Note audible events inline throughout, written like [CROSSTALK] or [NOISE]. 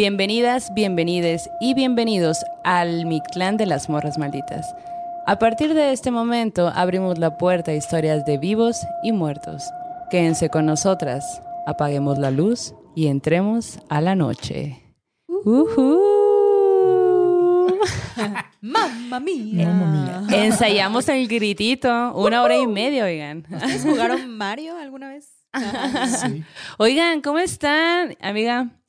Bienvenidas, bienvenides y bienvenidos al Mictlán de las Morras Malditas. A partir de este momento abrimos la puerta a historias de vivos y muertos. Quédense con nosotras, apaguemos la luz y entremos a la noche. [LAUGHS] ¡Mamma mía! Mamma Ensayamos el gritito una hora y media, oigan. ¿Ustedes jugaron Mario alguna vez? [LAUGHS] Sí. Oigan, ¿cómo están, amiga?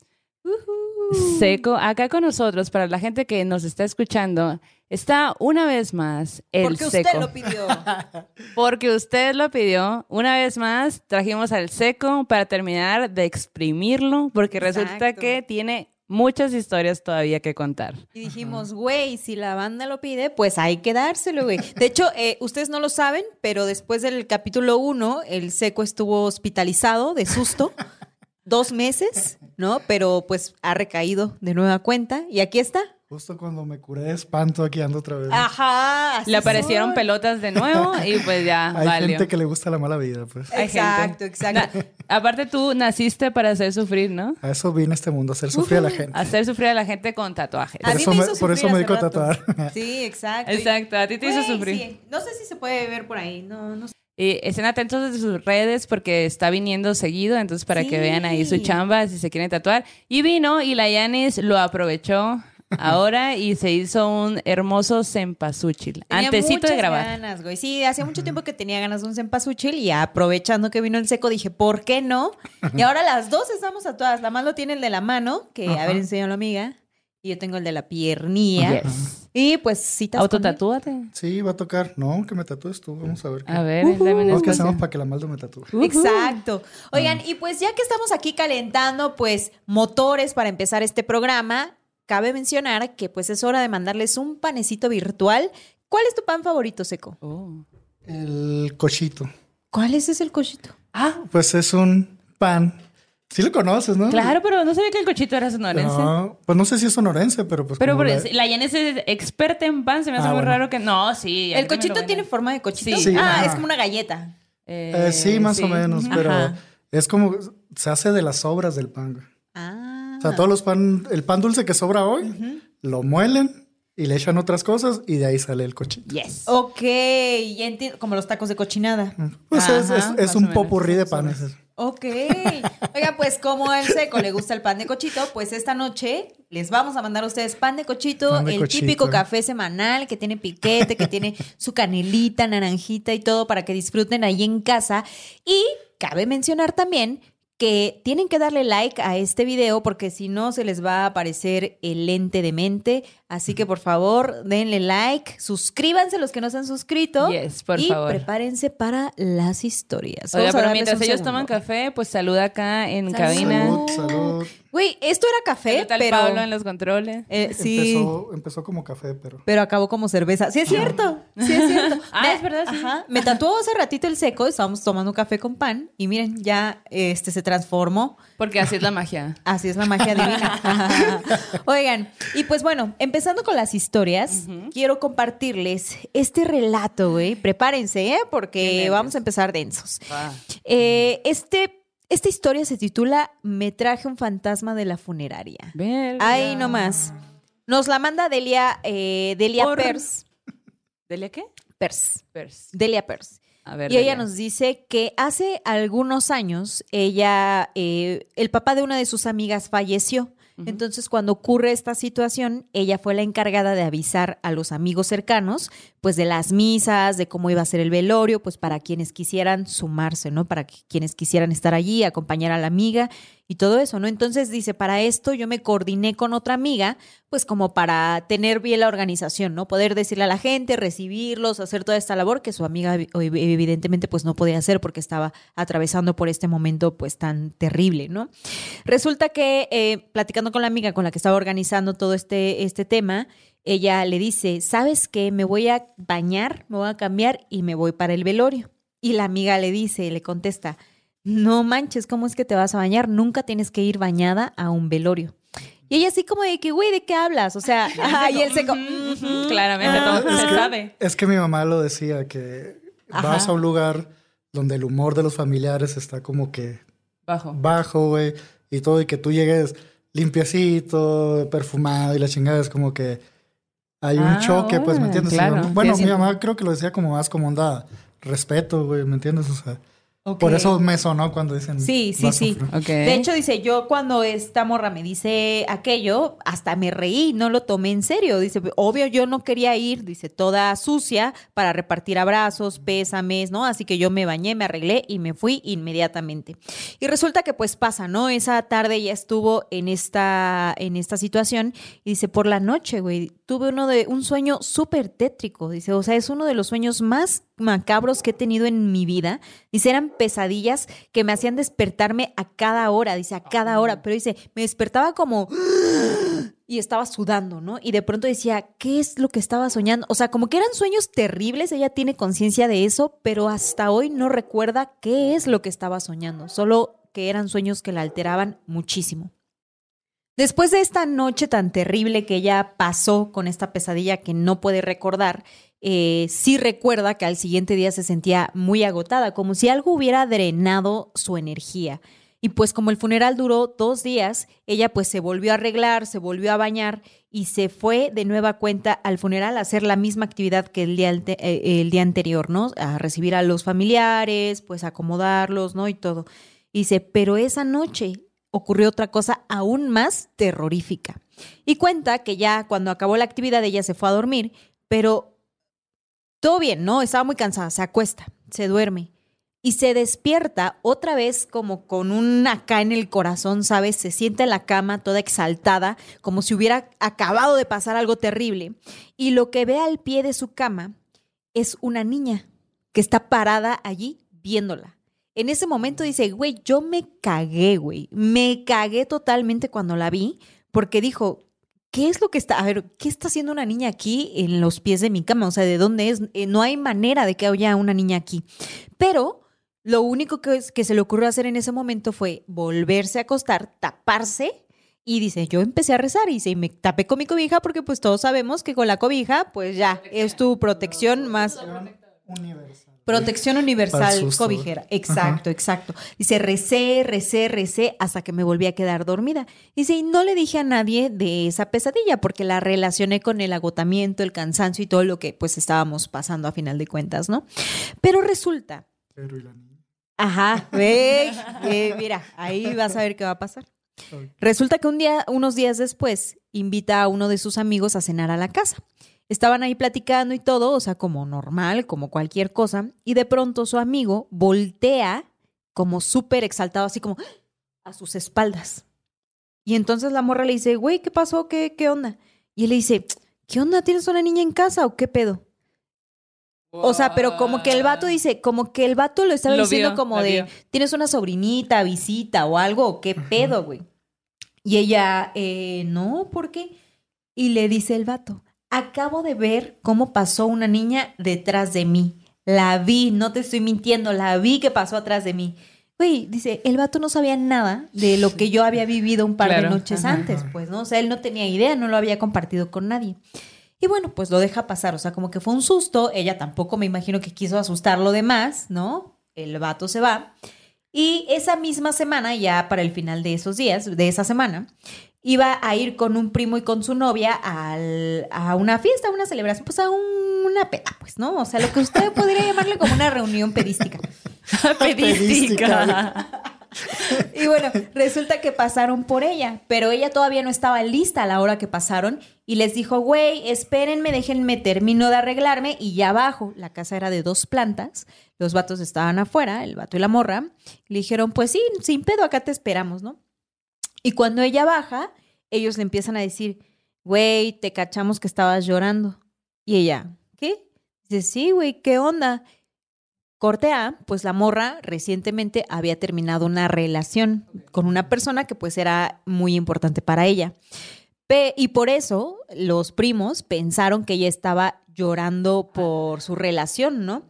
Seco, acá con nosotros, para la gente que nos está escuchando, está una vez más el Porque Seco. usted lo pidió. [LAUGHS] Porque usted lo pidió. Una vez más, trajimos al Seco para terminar de exprimirlo, porque resulta que tiene muchas historias todavía que contar. Y dijimos, güey, si la banda lo pide, pues hay que dárselo, güey. De hecho, eh, ustedes no lo saben, pero después del capítulo 1, el seco estuvo hospitalizado de susto. Dos meses, ¿no? Pero pues ha recaído de nueva cuenta. Y aquí está. Justo cuando me curé de espanto aquí ando otra vez. Ajá. así Le aparecieron soy. pelotas de nuevo y pues ya [LAUGHS] Hay valió. gente que le gusta la mala vida, pues. Exacto, exacto. Na- aparte tú naciste para hacer sufrir, ¿no? A eso vine a este mundo, a hacer sufrir a la gente. Hacer sufrir a la gente con tatuajes. Por eso me me- hizo por eso me dedico a tatuar. Sí, exacto. Exacto, a ti te hizo sufrir. sí. No sé si se puede ver por ahí. No, no sé. Y estén atentos de sus redes porque está viniendo seguido, entonces para que vean ahí su chamba si se quieren tatuar. Y vino y la Yanis lo aprovechó ahora y se hizo un hermoso cempasúchil. Tenía Antecito de grabar. ganas, güey. Sí, hacía mucho tiempo que tenía ganas de un cempasúchil y aprovechando que vino el seco dije, ¿por qué no? Y ahora las dos estamos tatuadas. La más lo tiene el de la mano, que a ver, enséñalo, amiga. Y yo tengo el de la piernilla. Yes. Y pues citas. Autotatúate. Sí, va a tocar. No, que me tatúes tú. Vamos a ver. qué- A ver, dame un Vamos, ¿qué hacemos para que la maldo me tatúe? Exacto. Oigan, y pues ya que estamos aquí calentando, pues, motores para empezar este programa, cabe mencionar que pues es hora de mandarles un panecito virtual. ¿Cuál es tu pan favorito, Seco? Oh. El cochito. ¿Cuál es ese el cochito? Ah, Pues es un pan. Sí lo conoces, ¿no? claro, pero no sabía que el cochito era sonorense. No, pues no sé si es sonorense, pero pues. Pero por- la- la Yanis es experta en pan, se me hace Ah, muy bueno. raro que... No, sí. ¿El cochito tiene forma de cochito? Sí. Sí, ah, ajá. es como una galleta. Eh, Eh, sí, más o menos, pero Ajá. es como se hace de las sobras del pan. güey. Ah. O sea, todos los pan, el pan dulce que sobra hoy, lo muelen y le echan otras cosas y de ahí sale el cochito. Yes. Ok, ya entiendo. Como los tacos de cochinada. Pues es, Ajá, es- es más o un popurrí de panes. Ok. Oiga, pues como al seco le gusta el pan de cochito, pues esta noche les vamos a mandar a ustedes pan de cochito, Pan de el cochito. típico café semanal que tiene piquete, que tiene su canelita, naranjita y todo para que disfruten ahí en casa. Y cabe mencionar también que tienen que darle like a este video porque si no se les va a aparecer el lente de mente. Así que por favor, denle like, suscríbanse los que no se han suscrito. Yes, por y favor. prepárense para las historias. Oiga, pero mientras ellos segundo. toman café, pues saluda acá en Salud. cabina. Salud, salud. Güey, esto era café, Salud al pero. Pablo en los controles. eh, sí. Empezó, empezó como café, pero. Pero acabó como cerveza. Sí, es cierto. Sí, es cierto. [LAUGHS] Ah, Me- es verdad, sí. Ajá. Me tatuó hace ratito el seco. Estábamos tomando café con pan. Y miren, ya este se transformó. Porque así es la magia. [LAUGHS] Así es la magia divina. [LAUGHS] Oigan, y pues bueno, empezando con las historias, quiero compartirles este relato, güey. Prepárense, ¿eh? Porque vamos a empezar densos. Ah. Eh, este, esta historia se titula Me traje un fantasma de la funeraria. Verga. Ahí nomás. Nos la manda Delia, eh, Delia Por- Pers. ¿Delia qué? Pers. Pers. Delia Pers. A ver. Y ella nos dice que hace algunos años ella, eh, el papá de una de sus amigas falleció. Entonces, cuando ocurre esta situación, ella fue la encargada de avisar a los amigos cercanos, pues de las misas, de cómo iba a ser el velorio, pues para quienes quisieran sumarse, ¿no? Para quienes quisieran estar allí, acompañar a la amiga y todo eso, ¿no? Entonces dice, para esto yo me coordiné con otra amiga, pues como para tener bien la organización, ¿no? Poder decirle a la gente, recibirlos, hacer toda esta labor que su amiga ev- evidentemente pues no podía hacer porque estaba atravesando por este momento pues tan terrible, ¿no? Resulta que eh, platicando con la amiga con la que estaba organizando todo este, este tema, ella le dice, ¿sabes qué? Me voy a bañar, me voy a cambiar y me voy para el velorio. Y la amiga le dice, le contesta, no manches, ¿cómo es que te vas a bañar? Nunca tienes que ir bañada a un velorio. Y ella así como de que, güey, ¿de qué hablas? O sea, [LAUGHS] y él se... Claramente, Ah, todo se que, sabe. es que mi mamá lo decía, que Ajá. vas a un lugar donde el humor de los familiares está como que Bajo. bajo, güey, y todo, y que tú llegues limpiecito, perfumado y la chingada es como que hay un Ah, choque, pues, ¿me entiendes? claro. Bueno, Sí, mi mamá creo que lo decía como más como onda respeto, güey, ¿me entiendes? O sea, Por eso me sonó cuando dicen Sí, sí, sí. De hecho, dice, yo cuando esta morra me dice aquello, hasta me reí, no lo tomé en serio. Dice, obvio, yo no quería ir, dice, toda sucia para repartir abrazos, pésames, ¿no? Así que yo me bañé, me arreglé y me fui inmediatamente. Y resulta que pues pasa, ¿no? Esa tarde ella estuvo en esta, en esta situación y dice, por la noche, güey, tuve uno de un sueño súper tétrico. Dice, o sea, es uno de los sueños más macabros que he tenido en mi vida. Dice, eran pesadillas que me hacían despertarme a cada hora, dice, a cada hora, pero dice, me despertaba como y estaba sudando, ¿no? Y de pronto decía, ¿qué es lo que estaba soñando? O sea, como que eran sueños terribles, ella tiene conciencia de eso, pero hasta hoy no recuerda qué es lo que estaba soñando, solo que eran sueños que la alteraban muchísimo. Después de esta noche tan terrible que ella pasó con esta pesadilla que no puede recordar, eh, sí recuerda que al siguiente día se sentía muy agotada, como si algo hubiera drenado su energía. Y pues como el funeral duró dos días, ella pues se volvió a arreglar, se volvió a bañar y se fue de nueva cuenta al funeral a hacer la misma actividad que el día, eh, el día anterior, ¿no? A recibir a los familiares, pues acomodarlos, ¿no? Y todo. Y dice, pero esa noche ocurrió otra cosa aún más terrorífica. Y cuenta que ya cuando acabó la actividad ella se fue a dormir, pero todo bien, ¿no? Estaba muy cansada, se acuesta, se duerme y se despierta otra vez como con un acá en el corazón, ¿sabes? Se siente en la cama toda exaltada, como si hubiera acabado de pasar algo terrible. Y lo que ve al pie de su cama es una niña que está parada allí viéndola. En ese momento dice, güey, yo me cagué, güey. Me cagué totalmente cuando la vi, porque dijo, ¿qué es lo que está? A ver, ¿qué está haciendo una niña aquí en los pies de mi cama? O sea, ¿de dónde es? Eh, no hay manera de que haya una niña aquí. Pero lo único que, es- que se le ocurrió hacer en ese momento fue volverse a acostar, taparse. Y dice, yo empecé a rezar y dice, y me tapé con mi cobija porque pues todos sabemos que con la cobija pues ya es tu protección más Universal. Protección universal cobijera. Exacto, exacto. Dice, recé, recé, recé hasta que me volví a quedar dormida. Dice, y no le dije a nadie de esa pesadilla porque la relacioné con el agotamiento, el cansancio y todo lo que pues estábamos pasando a final de cuentas, ¿no? Pero resulta, Pero y la niña. ajá, ve, eh, mira, ahí vas a ver qué va a pasar. Resulta que un día, unos días después, invita a uno de sus amigos a cenar a la casa. Estaban ahí platicando y todo, o sea, como normal, como cualquier cosa, y de pronto su amigo voltea como súper exaltado, así como a sus espaldas. Y entonces la morra le dice, güey, ¿qué pasó? ¿Qué, ¿Qué onda? Y él le dice, ¿qué onda? ¿Tienes una niña en casa o qué pedo? O sea, pero como que el vato dice, como que el vato lo estaba Lo diciendo vio, como de, vio. tienes una sobrinita, visita o algo, ¿o ¿qué pedo, güey? Y ella, eh, no, ¿por qué? Y le dice el vato, acabo de ver cómo pasó una niña detrás de mí. La vi, no te estoy mintiendo, la vi que pasó atrás de mí. Güey, dice, el vato no sabía nada de lo que yo había vivido un par de noches ajá. antes, pues, ¿no? O sea, él no tenía idea, no lo había compartido con nadie. Y bueno, pues lo deja pasar, o sea, como que fue un susto, ella tampoco me imagino que quiso asustarlo de más, ¿no? El vato se va. Y esa misma semana, ya para el final de esos días, de esa semana, iba a ir con un primo y con su novia al- a una fiesta, a una celebración, pues a un- una peda, pues, ¿no? O sea, lo que usted [LAUGHS] podría llamarle como una reunión pedística. [LAUGHS] Pedística. [LAUGHS] Y bueno, resulta que pasaron por ella, pero ella todavía no estaba lista a la hora que pasaron y les dijo, güey, espérenme, déjenme, termino de arreglarme y ya abajo, la casa era de dos plantas, los vatos estaban afuera, el vato y la morra, le dijeron, pues sí, sin pedo, acá te esperamos, ¿no? Y cuando ella baja, ellos le empiezan a decir, güey, te cachamos que estabas llorando. Y ella, ¿qué? Dice, sí, güey, ¿qué onda? Corte A, pues la morra recientemente había terminado una relación con una persona que pues era muy importante para ella. Y por eso los primos pensaron que ella estaba llorando por su relación, ¿no?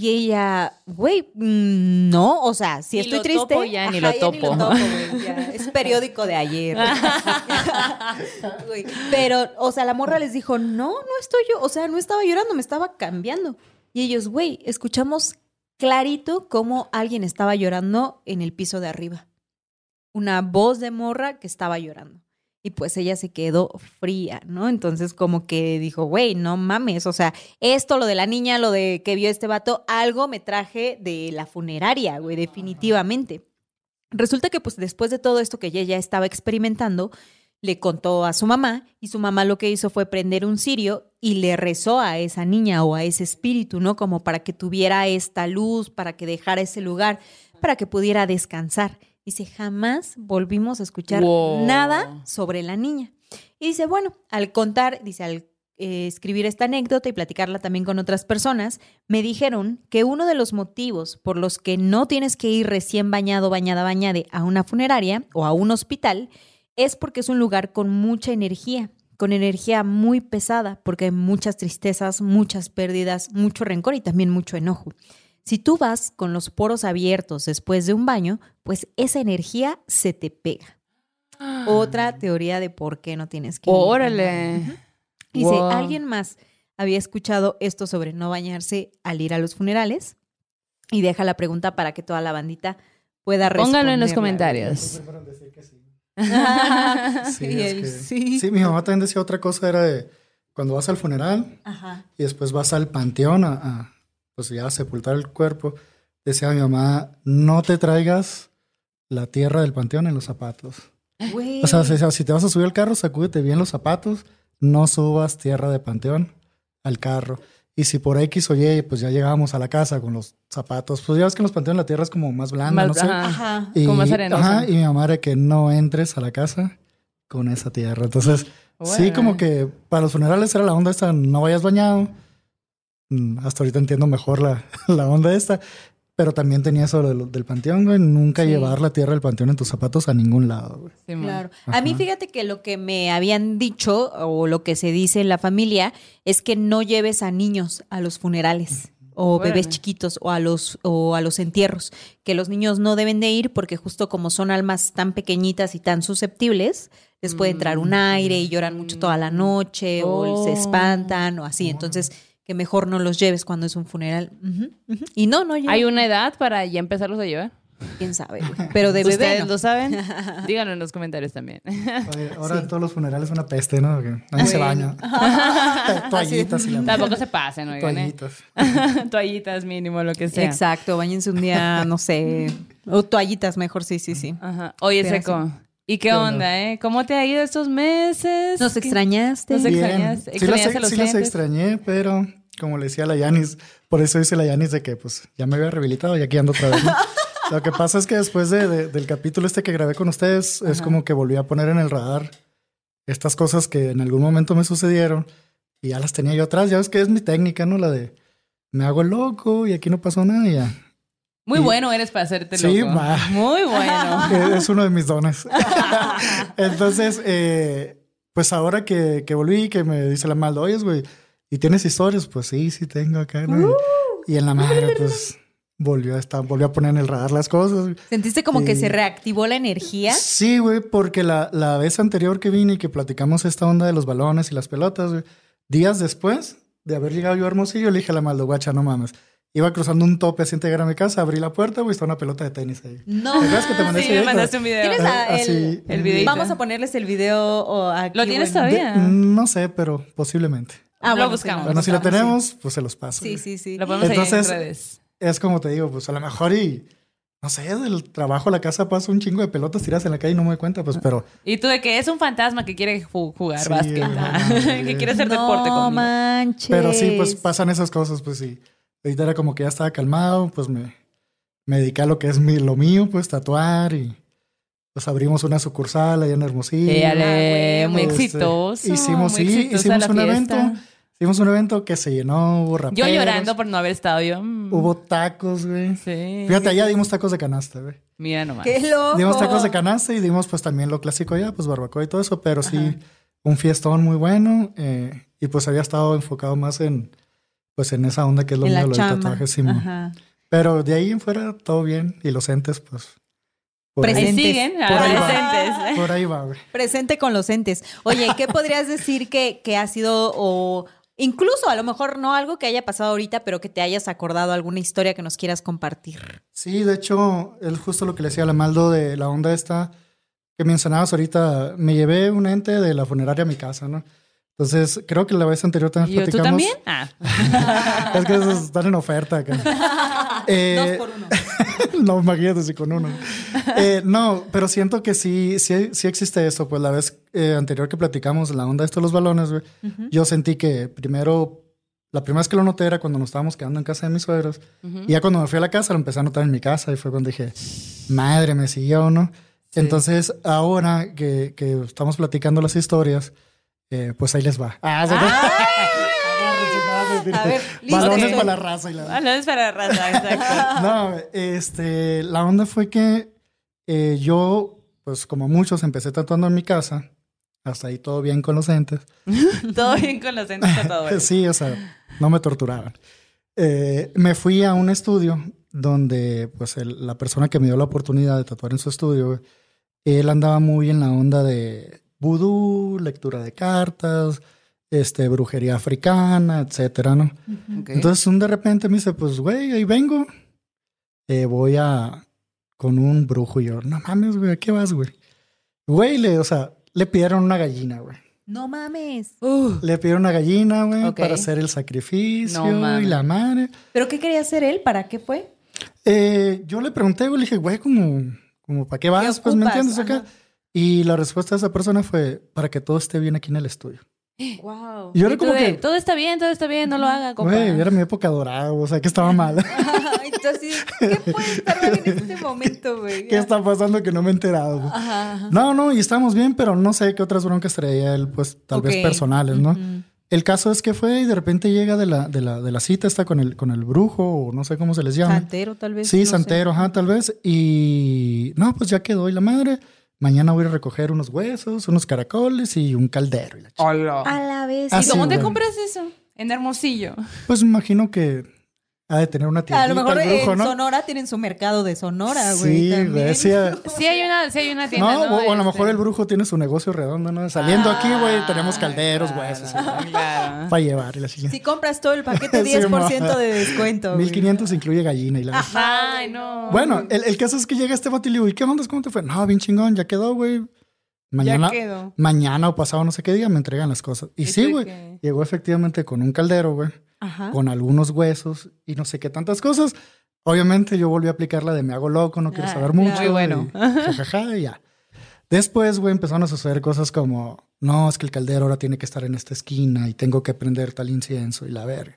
Y ella, güey, mm, no, o sea, si Ni estoy lo triste. topo ya, ni lo ya topo. güey, [LAUGHS] ya, Es periódico de ayer. [LAUGHS] [LAUGHS] Pero, o sea, la morra les dijo, no, no estoy yo, o sea, no estaba llorando, me estaba cambiando. Y ellos, güey, escuchamos clarito cómo alguien estaba llorando en el piso de arriba. una voz de morra que estaba llorando. Y pues ella se quedó fría, ¿no? Entonces como que dijo, güey, no mames, o sea, esto, lo de la niña, lo de que vio este vato, algo me traje de la funeraria, güey, definitivamente. Resulta que pues después de todo esto que ella ya estaba experimentando, le contó a su mamá y su mamá lo que hizo fue prender un cirio y le rezó a esa niña o a ese espíritu, ¿no? Como para que tuviera esta luz, para que dejara ese lugar, para que pudiera descansar. Dice, jamás volvimos a escuchar Wow. nada sobre la niña. Y dice, bueno, al contar, dice, al eh, escribir esta anécdota y platicarla también con otras personas, me dijeron que uno de los motivos por los que no tienes que ir recién bañado, bañada, bañade a una funeraria o a un hospital es porque es un lugar con mucha energía, con energía muy pesada, porque hay muchas tristezas, muchas pérdidas, mucho rencor y también mucho enojo. Si tú vas con los poros abiertos después de un baño, pues esa energía se te pega. Otra teoría de por qué no tienes que ir. Órale. Dice, Wow. ¿alguien más había escuchado esto sobre no bañarse al ir a los funerales? Y deja la pregunta para que toda la bandita pueda responder. Pónganlo en los comentarios. Sí, [LAUGHS] es que- sí. sí, mi mamá también decía otra cosa, era de cuando vas al funeral Ajá. y después vas al panteón a, a, pues ya a sepultar el cuerpo, decía mi mamá, no te traigas la tierra del panteón en los zapatos. O sea, si, si te vas a subir al carro, sacúdete bien los zapatos, no subas tierra de panteón al carro. Y si por X o Y, pues ya llegábamos a la casa con los zapatos, pues ya ves que en los panteones la tierra es como más blanda, Más- no sé. ajá. Y, Como más arenosa. ajá, y mi mamá era que no entres a la casa con esa tierra. Entonces, sí, Bueno. como que para los funerales era la onda esta, no vayas bañado. Mm, Hasta ahorita entiendo mejor la, [LAUGHS] la onda esta. Pero también tenía eso de lo- del panteón, güey. Nunca Sí. llevar la tierra del panteón en tus zapatos a ningún lado, güey. Simón. Claro. A mí fíjate que lo que me habían dicho o lo que se dice en la familia es que no lleves a niños a los funerales o bebés chiquitos o a los o a los entierros, que los niños no deben de ir porque justo como son almas tan pequeñitas y tan susceptibles, les puede entrar un aire y lloran mucho toda la noche o se Oh. espantan o así, entonces que mejor no los lleves cuando es un funeral. Y no, no lleves. ¿Hay una edad para ya empezarlos a llevar? quién sabe, güey. pero de bebé ¿Ustedes no. lo saben? [LAUGHS] Díganlo en los comentarios también. Oye, ahora en todos los funerales es una peste, ¿no? Que nadie se baña. [LAUGHS] Toallitas y la Tampoco se pasen, oigan. ¿eh? Toallitas. [LAUGHS] Toallitas mínimo, lo que sea. Exacto, bañense un día, no sé, o toallitas mejor, sí, sí, sí. Ajá. Oye, Pero Seco. ¿Y qué ¿Qué onda? onda, eh? ¿Cómo te ha ido estos meses? ¿Nos ¿Qué- extrañaste? Nos Bien. extrañaste? Sí las, ¿Extrañaste los sí extrañé, pero como le decía la Yanis, por eso dice la Yanis de que pues ya me había rehabilitado y aquí ando otra vez. ¿no? [LAUGHS] Lo que pasa es que después de- de- del capítulo este que grabé con ustedes, es como que volví a poner en el radar estas cosas que en algún momento me sucedieron y ya las tenía yo atrás. Ya ves que es mi técnica, ¿no? La de me hago loco y aquí no pasó nada y ya. Muy Y- bueno eres para hacerte Sí, loco. va. Muy bueno. [LAUGHS] es uno de mis dones. [LAUGHS] Entonces, eh, pues ahora que, que volví, que me dice la malda, oye, güey, ¿y tienes historias? Pues sí, sí tengo acá, ¿no? Y, y en la madre, [LAUGHS] pues volvió a estar, volvió a poner en el radar las cosas. ¿Sentiste como que se reactivó la energía? Sí, güey, porque la, la vez anterior que vine y que platicamos esta onda de los balones y las pelotas, güey, días después de haber llegado yo a Hermosillo, le dije a la maldo, guacha, no mames. Iba cruzando un tope así llegar a mi casa, abrí la puerta, güey, está una pelota de tenis ahí. No. ¿Te que te mandé Sí, me video? mandaste un video. ¿Tienes la- Así, el, el videíto. Vamos a ponerles el video o aquí, ¿Lo tienes bueno. todavía? De- no sé, pero posiblemente. Ah, Lo bueno, buscamos. sí, Bueno, si lo tenemos, pues se los paso. Sí, sí, sí. Lo podemos Entonces- en redes. Es como te digo, pues a lo mejor y no sé, del trabajo a la casa paso un chingo de pelotas tiradas en la calle y no me doy cuenta, pues, pero Y tú de que es un fantasma que quiere ju- jugar Sí, básquet. no, ah, [LAUGHS] que quiere hacer deporte No conmigo. manches. pero sí, pues pasan esas cosas, pues sí. Ahorita era como que ya estaba calmado, pues me, me dediqué a lo que es mi, lo mío, pues tatuar y pues abrimos una sucursal allá en Hermosillo. Ah, muy Este, exitoso. hicimos, muy sí, hicimos un fiesta. evento. Hicimos un evento que se llenó, hubo Yo llorando por no haber estado yo. mm, Hubo tacos, güey. Sí. Fíjate, allá dimos tacos de canasta, güey. Mira nomás. ¡Qué loco! Dimos tacos de canasta y dimos pues también lo clásico allá, pues barbacoa y todo eso, pero sí, un fiestón muy bueno eh, y pues había estado enfocado más en pues en esa onda que es lo en mío, la lo del chamba. tatuaje. Ajá. Pero de ahí en fuera todo bien y los entes pues por Ahí ahí, Presentes. siguen, Por ahí va. adolescentes. por ahí va, güey. Presente con los entes. Oye, ¿qué podrías decir que, que ha sido o Incluso a lo mejor no algo que haya pasado ahorita, pero que te hayas acordado alguna historia que nos quieras compartir. Sí, de hecho, es justo lo que le decía a la Maldo de la onda esta que mencionabas ahorita. Me llevé un ente de la funeraria a mi casa, ¿no? Entonces, creo que la vez anterior también ¿Y yo, ¿Tú platicamos. también? Ah. [LAUGHS] es que esos están en oferta acá. Eh, [LAUGHS] Dos por uno. [LAUGHS] no, imagínate con uno. Eh, no, pero siento que sí, sí, sí existe eso. Pues la vez eh, anterior que platicamos la onda de estos los balones, güey, yo sentí que primero, la primera vez que lo noté era cuando nos estábamos quedando en casa de mis suegros. Y ya cuando me fui a la casa, lo empecé a notar en mi casa y fue cuando dije, madre, me siguió, ¿no? Entonces, ahora que, que estamos platicando las historias, eh, pues ahí les va. Ah, se- [LAUGHS] A ver, [LAUGHS] listo. Balones para la raza y la... Ah, no es para raza, exacto. [LAUGHS] No, este, la onda fue que eh, yo, pues como muchos, empecé tatuando en mi casa. Hasta ahí todo bien con los entes. todo bien con los entes tatuadores. Sí, o sea, no me torturaban. Eh, me fui a un estudio donde, pues, el- la persona que me dio la oportunidad de tatuar en su estudio, él andaba muy en la onda de vudú, lectura de cartas, este, brujería africana, etcétera, ¿no? Ok. Entonces, un de repente me dice, pues, güey, ahí vengo. Eh, voy a... con un brujo. Y yo, no mames, güey, ¿a qué vas, güey? Güey, le, o sea, le pidieron una gallina, güey. No mames. Uh, Le pidieron una gallina, güey, Ok. para hacer el sacrificio No y la madre. ¿Pero qué quería hacer él? ¿Para qué fue? Eh, yo le pregunté, güey, le dije, güey, como, como ¿para qué vas? pues, ¿me entiendes acá? Y la respuesta de esa persona fue, para que todo esté bien aquí en el estudio. [GASPS] Wow. Y yo era como de, que, todo está bien, todo está bien, no lo haga, compa. güey, era mi época dorada, o sea, que estaba [LAUGHS] mal. Entonces, ¿qué [LAUGHS] puede estar mal en este momento, güey? ¿Qué está pasando que no me he enterado? Ajá, ajá. No, no, y estamos bien, pero no sé qué otras broncas traía él, pues tal vez Ok. personales, ¿no? Ujú. El caso es que fue y de repente llega de la, de la, de la cita, está con el, con el brujo, o no sé cómo se les llama. Santero, tal vez. Sí, no sé. santero, ajá, tal vez. Y no, pues ya quedó y la madre. Mañana voy a recoger unos huesos, unos caracoles y un caldero. Y la. A la vez. Ah, ¿Y dónde güey. compras eso? En Hermosillo. Pues me imagino que ha de tener una tiendita A lo mejor el brujo, en ¿no? Sonora tienen su mercado de Sonora, güey. Sí, güey, [LAUGHS] sí, hay una, sí hay una tienda, No, ¿no? o, a lo mejor Este- el brujo tiene su negocio redondo, ¿no? Saliendo aquí, güey, tenemos calderos, claro, huesos. Claro. Para llevar y la chingada. Si compras todo el paquete, [LAUGHS] Sí, 10% ma. de descuento. güey. 1500 incluye gallina y la... Ay, no. Bueno, el, el caso es que llega este vato y le digo, ¿y qué onda? ¿Cómo te fue? No, bien chingón, ya quedó, güey. Mañana, ya quedó. mañana o pasado no sé qué día me entregan las cosas. Y ¿Y sí, güey, llegó efectivamente con un caldero, güey, Ajá. con algunos huesos y no sé qué tantas cosas. Obviamente yo volví a aplicar la de me hago loco, no quiero Ah, saber mucho. Muy bueno. y jajaja, y ya. Después, güey, empezaron a suceder cosas como, no, es que el caldero ahora tiene que estar en esta esquina y tengo que prender tal incienso y la verga.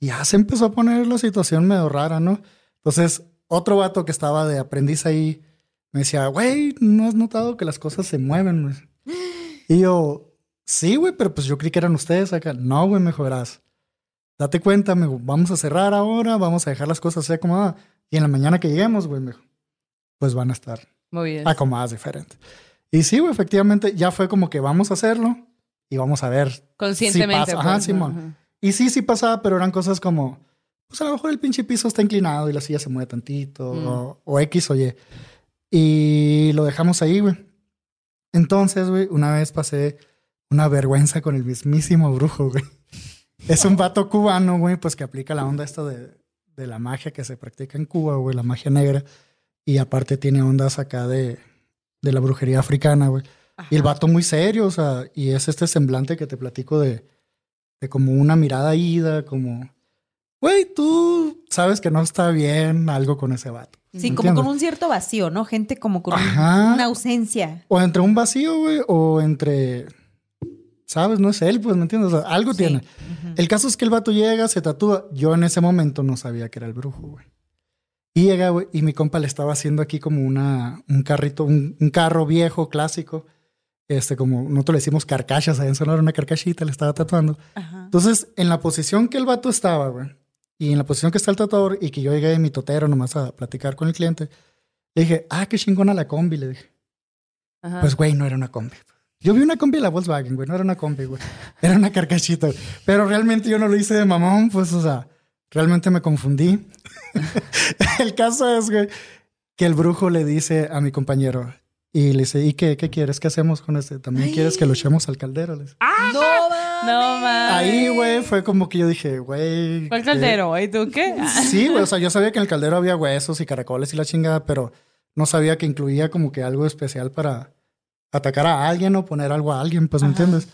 Y ya se empezó a poner la situación medio rara, ¿no? Entonces, otro vato que estaba de aprendiz ahí me decía, güey, ¿no has notado que las cosas se mueven? güey?" [GASPS] Y yo, sí, güey, pero pues yo creí que eran ustedes acá. No, güey, mejorás. Date cuenta, me dijo, vamos a cerrar ahora, vamos a dejar las cosas así acomodadas. Y en la mañana que lleguemos, güey, me dijo, pues van a estar Muy bien. acomodadas diferente. Y sí, güey, efectivamente, ya fue como que vamos a hacerlo y vamos a ver. Conscientemente. Sí pasa. Ajá, pues, Simón. ajá. Y sí, sí pasaba, pero eran cosas como, pues a lo mejor el pinche piso está inclinado y la silla se mueve tantito, Mm. o, o X o Y. Y lo dejamos ahí, güey. Entonces, güey, una vez pasé una vergüenza con el mismísimo brujo, güey. Es un vato cubano, güey, pues que aplica la onda esta de, de la magia que se practica en Cuba, güey, la magia negra. Y aparte tiene ondas acá de, de la brujería africana, güey. Y el vato muy serio, o sea, y es este semblante que te platico de, de como una mirada ida, como, güey, tú sabes que no está bien algo con ese vato. Sí, ¿Me como con un cierto vacío, ¿no? Gente como con un- una ausencia. O entre un vacío, güey, o entre, sabes, no es él, pues, ¿me entiendes? O sea, algo Sí. tiene. El caso es que el vato llega, se tatúa. Yo en ese momento no sabía que era el brujo, güey. Y llega, güey, y mi compa le estaba haciendo aquí como una, un carrito, un, un carro viejo, clásico. Este, como nosotros le decimos carcachas, ahí en Sonora, una carcachita, le estaba tatuando. Ajá. Entonces, en la posición que el vato estaba, güey, y en la posición que está el tatuador, y que yo llegué de mi totero nomás a platicar con el cliente, le dije, ah, qué chingona la combi, le dije. Ajá. Pues, güey, no era una combi. Yo vi una combi de la Volkswagen, güey, no era una combi, güey. Era una carcachita, güey. Pero realmente yo no lo hice de mamón, pues, o sea, realmente me confundí. [LAUGHS] el caso es, güey, que el brujo le dice a mi compañero, y le dice, ¿y qué, qué quieres? ¿Qué hacemos con este? ¿También quieres que lo echemos al caldero? Le dice. ¡No No mames. Ahí, güey, fue como que yo dije, güey. ¿Cuál caldero, güey? ¿Tú qué? Sí, güey, o sea, yo sabía que en el caldero había huesos y caracoles y la chingada, pero no sabía que incluía como que algo especial para atacar a alguien o poner algo a alguien, pues, ¿me entiendes?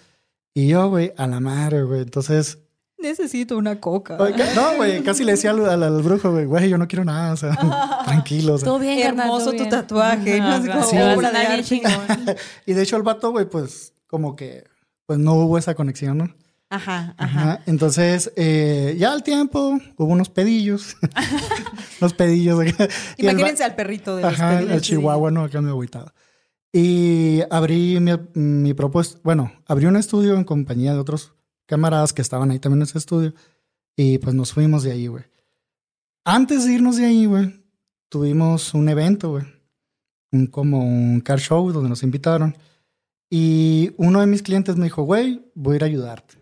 Y yo, güey, a la madre, güey. Entonces, Necesito una coca. No, güey, casi le decía al, al- al brujo, güey, güey, yo no quiero nada, o sea, [LAUGHS] tranquilo, o sea. Todo bien, Hermoso todo tu bien. tatuaje, ¿no? Sí. de. [LAUGHS] Y de hecho el vato, güey, pues, como que, pues no hubo esa conexión, ¿no? Ajá, ajá. Ajá. Entonces, eh, ya al tiempo hubo unos pedillos. [LAUGHS] unos pedillos. Imagínense al perrito de los Ajá, pedillos, el sí. chihuahua, ¿no? Acá me agüitaba. Y abrí mi, mi propuesta, bueno, abrí un estudio en compañía de otros camaradas que estaban ahí también en ese estudio. Y pues nos fuimos de ahí, güey. Antes de irnos de ahí, güey, tuvimos un evento, güey. Un, como un car show donde nos invitaron. Y uno de mis clientes me dijo, güey, voy a ir a ayudarte.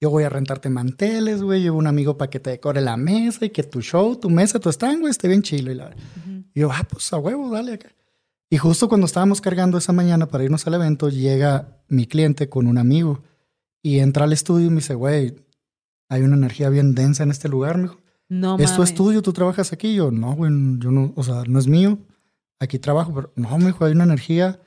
Yo voy a rentarte manteles, güey. Llevo un amigo para que te decore la mesa y que tu show, tu mesa, tu stand, güey, esté bien chilo. Y la y yo, ah, pues a huevo, dale acá. Y justo cuando estábamos cargando esa mañana para irnos al evento, llega mi cliente con un amigo y entra al estudio y me dice, güey, hay una energía bien densa en este lugar, me dijo. No ¿Es tu mames. estudio? ¿Tú trabajas aquí? Yo, no, güey, yo no, o sea, no es mío. Aquí trabajo, pero no, me dijo, hay una energía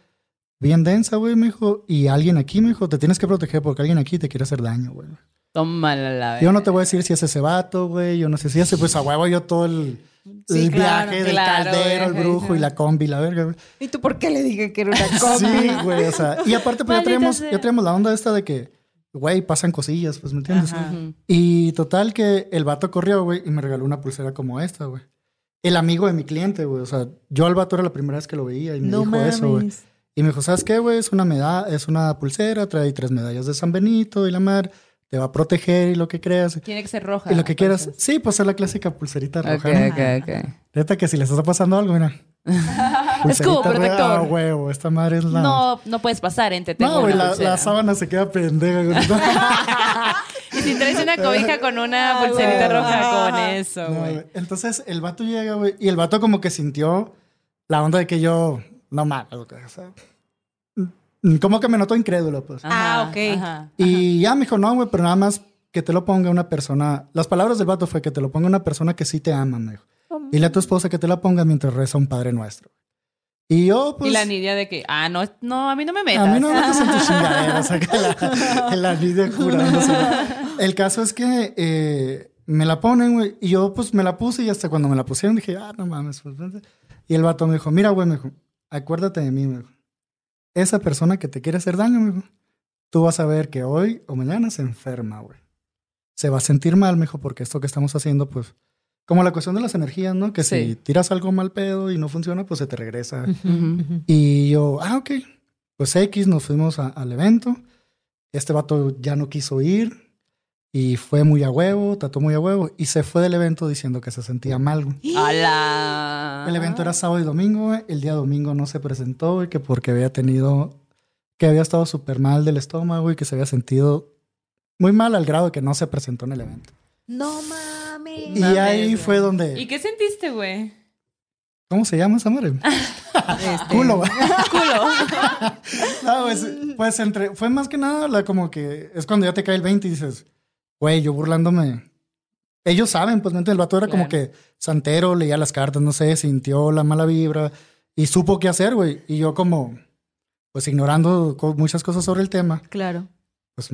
bien densa, güey, me dijo. Y alguien aquí, me dijo, te tienes que proteger porque alguien aquí te quiere hacer daño, güey. Tómala la Yo no te voy a decir si es ese vato, güey. Yo no sé si ese, pues a huevo yo todo el, Sí, el claro, viaje del caldero, el brujo y la combi, la verga. ¿Y tú por qué le dije que era una combi? Sí, güey, o sea. Y aparte, pues ya sea. ya traemos la onda esta de que, güey, pasan cosillas, pues, ¿me entiendes? Ajá. Y total que el vato corrió, güey, y me regaló una pulsera como esta, güey. El amigo de mi cliente, güey. O sea, yo al vato era la primera vez que lo veía y me No dijo eso, güey. Y me dijo, ¿sabes qué, güey? Es una meda es una pulsera, trae tres medallas de San Benito y la mar, te va a proteger y lo que creas. Tiene que ser roja. Y lo que quieras. entonces. Sí, pues es la clásica pulserita Ok, roja. ¿no? ok, ok. Neta que si les está pasando algo, mira. [LAUGHS] Escudo protector. Ah, huevo, esta madre es la... No, no puedes pasar, tengo No, güey, la, sábana se queda pendeja. güey. [LAUGHS] [LAUGHS] Y si traes una cobija con una Ah, pulserita güey. roja Ah. con eso, No, güey. güey. Entonces el vato llega, güey, y el vato como que sintió la onda de que yo, no mames, o sea, como que me notó incrédulo, pues. Ah, ok. ajá. Y ya me dijo, no, güey, pero nada más que te lo ponga una persona. Las palabras del vato fue que te lo ponga una persona que sí te ama, me dijo. Dile a tu esposa que te la ponga mientras reza un Padre Nuestro. Y yo, pues. y la nidia de que, ah, no, no, a mí no me metas. A mí no me metas en tus [LAUGHS] chingaderas, la, la niña jurándose. El caso es que eh, me la ponen, güey, y yo pues me la puse y hasta cuando me la pusieron dije, ah, no mames. Pues, y el vato me dijo, mira, güey, me dijo, acuérdate de mí, me dijo. Esa persona que te quiere hacer daño, me dijo, tú vas a ver que hoy o mañana se enferma, güey. Se va a sentir mal, me dijo, porque esto que estamos haciendo, pues, como la cuestión de las energías, ¿no? Que Sí. si tiras algo mal pedo y no funciona, pues se te regresa. Y yo, ah, ok. Pues X, nos fuimos a- al evento. Este vato ya no quiso ir y fue muy a huevo, trató muy a huevo y se fue del evento diciendo que se sentía mal. [GASPS] ¡Hala! El evento era sábado y domingo. El día domingo no se presentó, güey, que porque había tenido, que había estado súper mal del estómago y que se había sentido muy mal al grado de que no se presentó en el evento. No mames. Y Mames, ahí güey. fue donde, ¿Y qué sentiste, güey? ¿cómo se llama esa madre? Este, [LAUGHS] Culo, güey. [LAUGHS] Culo. [LAUGHS] No, pues, pues entre, fue más que nada la como que es cuando ya te cae el 20 y dices, güey, yo burlándome. Ellos saben, pues, ¿me entiendes? El vato era como que santero, leía las cartas, no sé, sintió la mala vibra y supo qué hacer, güey. Y yo como, pues, ignorando muchas cosas sobre el tema, Claro. pues,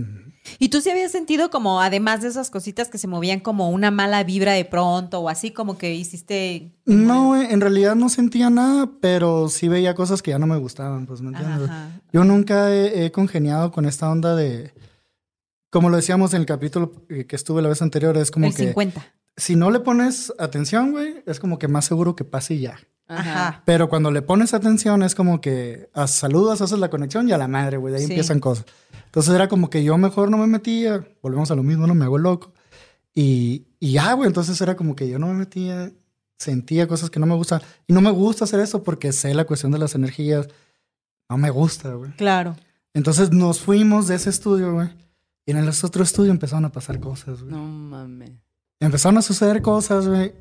¿Y tú sí habías sentido como, además de esas cositas que se movían como una mala vibra de pronto o así como que hiciste... no, en realidad no sentía nada, pero sí veía cosas que ya no me gustaban, pues, ¿me entiendes? Ajá. Yo nunca he, he congeniado con esta onda de, como lo decíamos en el capítulo eh, que estuve la vez anterior, es como El que 50. si no le pones atención, güey, es como que más seguro que pase y ya. Ajá. Pero cuando le pones atención es como que saludas, haces la conexión y a la madre, güey, de ahí Sí. empiezan cosas. Entonces era como que yo mejor no me metía, volvemos a lo mismo, no me hago loco. Y, y ya, güey, entonces era como que yo no me metía, sentía cosas que no me gustan. Y no me gusta hacer eso porque sé la cuestión de las energías. No me gusta, güey. Claro. Entonces nos fuimos de ese estudio, güey. Y en el otro estudio empezaron a pasar cosas, güey. No mames. Empezaron a suceder cosas, güey.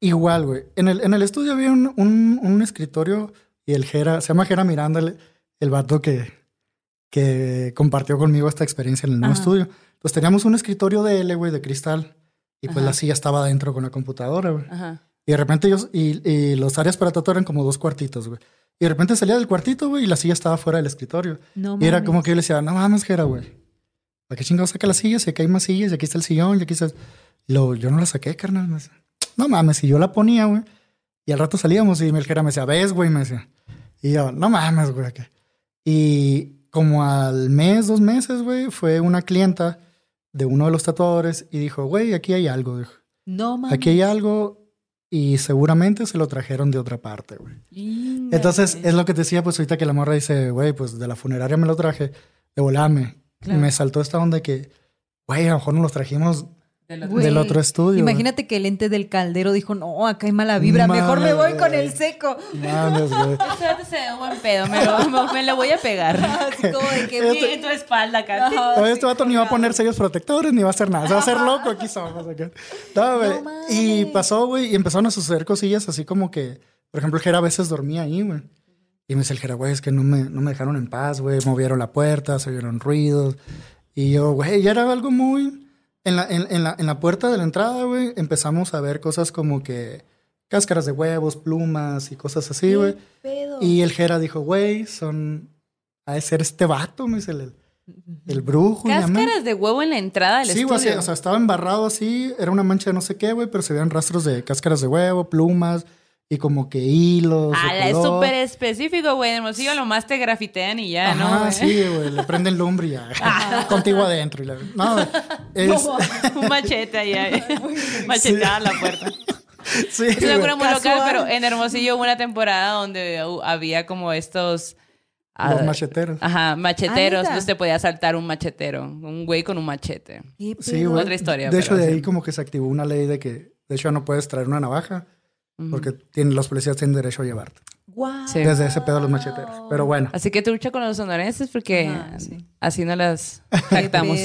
Igual, güey. En el, en el estudio había un, un, un escritorio y el Jera, se llama Jera Miranda, el, el vato que, que compartió conmigo esta experiencia en el nuevo Ajá. estudio. Pues teníamos un escritorio de L, güey, de cristal. Y pues Ajá. la silla estaba adentro con la computadora, güey. Ajá. Y de repente ellos, y, y los áreas para tatuar eran como dos cuartitos, güey. Y de repente salía del cuartito, güey, y la silla estaba fuera del escritorio. No Y era mames. como que yo le decía, no mames, Jera, güey. ¿Para qué chingados saca las sillas? Si aquí hay más sillas, y aquí está el sillón, y aquí está... Y luego, yo no la saqué, carnal. Me decía, no mames, y yo la ponía, güey. Y al rato salíamos y el Jera me decía, ves, güey, me decía. Y yo, no mames, güey. Y como al mes, dos meses, güey, fue una clienta de uno de los tatuadores y dijo, güey, aquí hay algo, dijo. No mames. Aquí hay algo y seguramente se lo trajeron de otra parte, güey. Entonces, es lo que te decía, pues ahorita que la morra dice, güey, pues de la funeraria me lo traje, de volame. Claro. Me saltó esta onda de que, güey, a lo mejor nos los trajimos del otro estudio. Imagínate que el ente del caldero dijo, no, acá hay mala vibra, mejor me voy con el seco. Mames, güey. [LAUGHS] Espérate, se un buen pedo. Me lo, me, me lo voy a pegar. [LAUGHS] Así como de que, Este- en tu espalda, acá. Sí, este vato ni va a poner sellos protectores ni va a hacer nada. Se va a hacer loco aquí somos. acá. No, güey. y pasó, güey, y empezaron a suceder cosillas así como que, por ejemplo, Jera a veces dormía ahí, güey. Y me dice el Jera, güey, es que no me, no me dejaron en paz, güey. Movieron la puerta, se oyeron ruidos. Y yo, güey, ya era algo muy... En la, en, en la, en la puerta de la entrada, güey, empezamos a ver cosas como que cáscaras de huevos, plumas y cosas así, güey. Y el Jera dijo, güey, son... Ha de ser este vato, me dice el, el brujo. Cáscaras de huevo en la entrada del Sí, estudio. sí, o sea, estaba embarrado así, era una mancha de no sé qué, güey, pero se veían rastros de cáscaras de huevo, plumas y como que hilos. Ala, es súper específico, güey. En Hermosillo lo más te grafitean y ya, ¿no? Güey? sí, güey, le prenden lumbre y ya. Contigo adentro. Y la... No, es... [LAUGHS] Un machete allá. [LAUGHS] Macheteada a la puerta. sí, Es una cura muy local, pero en Hermosillo hubo una temporada donde había como estos... ah, Los macheteros. Ajá, macheteros. Ah. Entonces te podía saltar un machetero. Un güey con un machete. ¿Qué Sí, güey. Otra historia, De hecho, pero de sí. ahí como que se activó una ley de que, de hecho, no puedes traer una navaja Porque tienen, los policías tienen derecho a llevarte. Sí. Desde ese pedo los macheteros. Pero bueno. Así que trucha con los sonorenses porque Ajá, sí. así no las [LAUGHS] jactamos.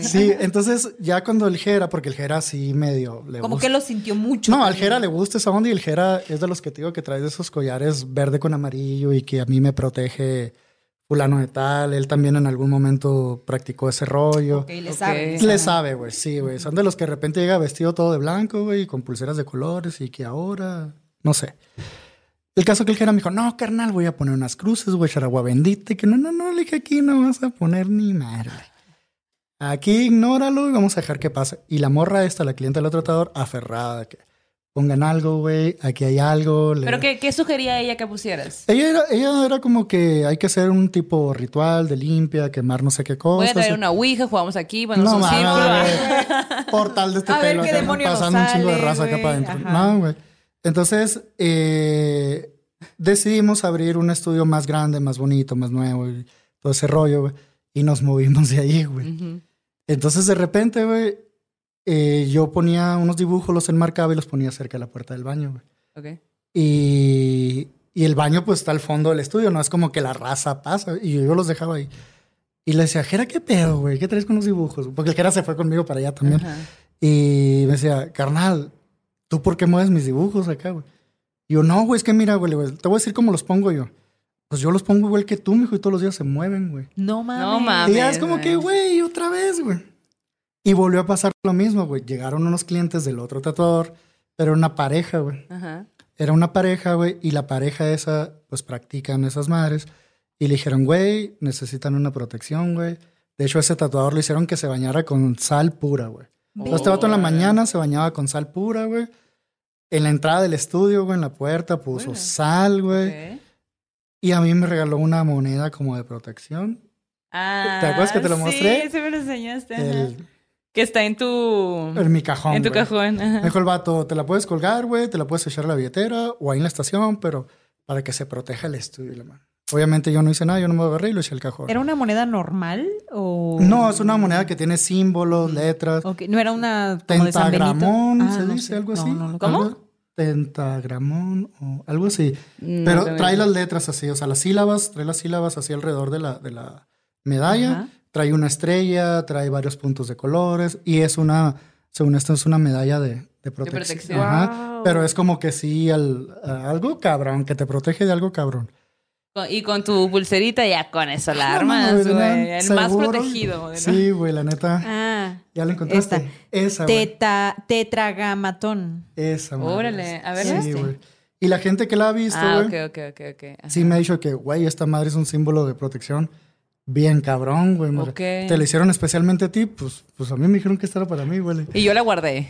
Sí, entonces ya cuando el Jera, porque el Jera sí medio le Como gusta. que lo sintió mucho. No, al. Jera le gusta esa onda y el Jera es de los que te digo que trae de esos collares verde con amarillo y que a mí me protege fulano de tal. Él también en algún momento practicó ese rollo. Ok, le Ok. sabe. Le sabe, güey, sí, güey. Son de los que de repente llega vestido todo de blanco, güey, y con pulseras de colores y que ahora, no sé. El caso que el Jera me dijo, no, carnal, voy a poner unas cruces, voy a echar agua bendita. Y que no, no, no, le dije, aquí no vas a poner ni madre. Aquí ignóralo y vamos a dejar que pase. Y la morra esta, la clienta del otro tratador, aferrada, que pongan algo, güey, aquí hay algo. le- ¿Pero qué, qué sugería ella que pusieras? Ella era, ella era como que hay que hacer un tipo ritual de limpia, quemar no sé qué Voy cosas. a traer una ouija, jugamos aquí, ponemos No un círculo. [LAUGHS] Portal de este A ver qué acá, pasando un chingo de sale, raza acá para adentro. No, güey. Entonces, eh, decidimos abrir un estudio más grande, más bonito, más nuevo y todo ese rollo, güey. Y nos movimos de ahí, güey. Entonces, de repente, güey, eh, yo ponía unos dibujos, los enmarcaba y los ponía cerca de la puerta del baño, güey. Ok. Y, y el baño, pues, está al fondo del estudio, no es como que la raza pasa. Y yo, yo los dejaba ahí. Y le decía, Jera, ¿qué pedo, güey? ¿Qué traes con los dibujos? Porque el Jera se fue conmigo para allá también. Ajá. Y me decía, carnal, ¿tú por qué mueves mis dibujos acá, güey? Y yo, no, güey, es que mira, güey, güey, te voy a decir cómo los pongo yo. Pues yo los pongo igual que tú, mijo, y todos los días se mueven, güey. No mames. No mames. Y ya es como que, güey, otra vez, güey. Y volvió a pasar lo mismo, güey. Llegaron unos clientes del otro tatuador, pero era una pareja, güey. Ajá. Era una pareja, güey, y la pareja esa, pues practican esas madres. Y le dijeron, güey, necesitan una protección, güey. De hecho, ese tatuador le hicieron que se bañara con sal pura, güey. Entonces, este vato en la mañana se bañaba con sal pura, güey. En la entrada del estudio, güey, en la puerta puso sal, güey. Ok. Y a mí me regaló una moneda como de protección. Ah, ¿Te acuerdas que te lo mostré? Sí, sí me lo enseñaste. El, Que está en tu... en mi cajón. en tu güey. cajón. ajá. Me dijo el vato, te la puedes colgar, güey, te la puedes echar a la billetera o ahí en la estación, pero para que se proteja el estudio y la mano. Obviamente yo no hice nada, yo no me agarré y lo eché al cajón. ¿Era una moneda normal o...? No, es una moneda que tiene símbolos, letras. Ok, no era una como de San Benito? Tentagramón, Ah, se no dice sé. algo No, así. no lo ¿Cómo? Algo- Tentagramón o algo así. No Pero trae las letras así, o sea, las sílabas, trae las sílabas así alrededor de la, de la medalla. Ajá. Trae una estrella, trae varios puntos de colores y es una, según esto, es una medalla de, de protección. protección. Ajá. Wow. Pero es como que sí, al, algo cabrón, que te protege de algo cabrón. Y con tu pulserita ya con eso la No, armas, güey. ¿no? El más Seguro. protegido. ¿no? Sí, güey, la neta. Ah, ¿Ya la encontraste? esta. Esa, güey. teta, tetragamatón. Esa, madre. Órale, a ver, Sí, este. güey. Y la gente que la ha visto, Ah, güey, ok, ok, ok, ok. Ajá. sí me ha dicho que, güey, esta madre es un símbolo de protección. Bien cabrón, güey. Ok. Te la hicieron especialmente a ti, pues, pues a mí me dijeron que esta era para mí, güey. Y yo la guardé.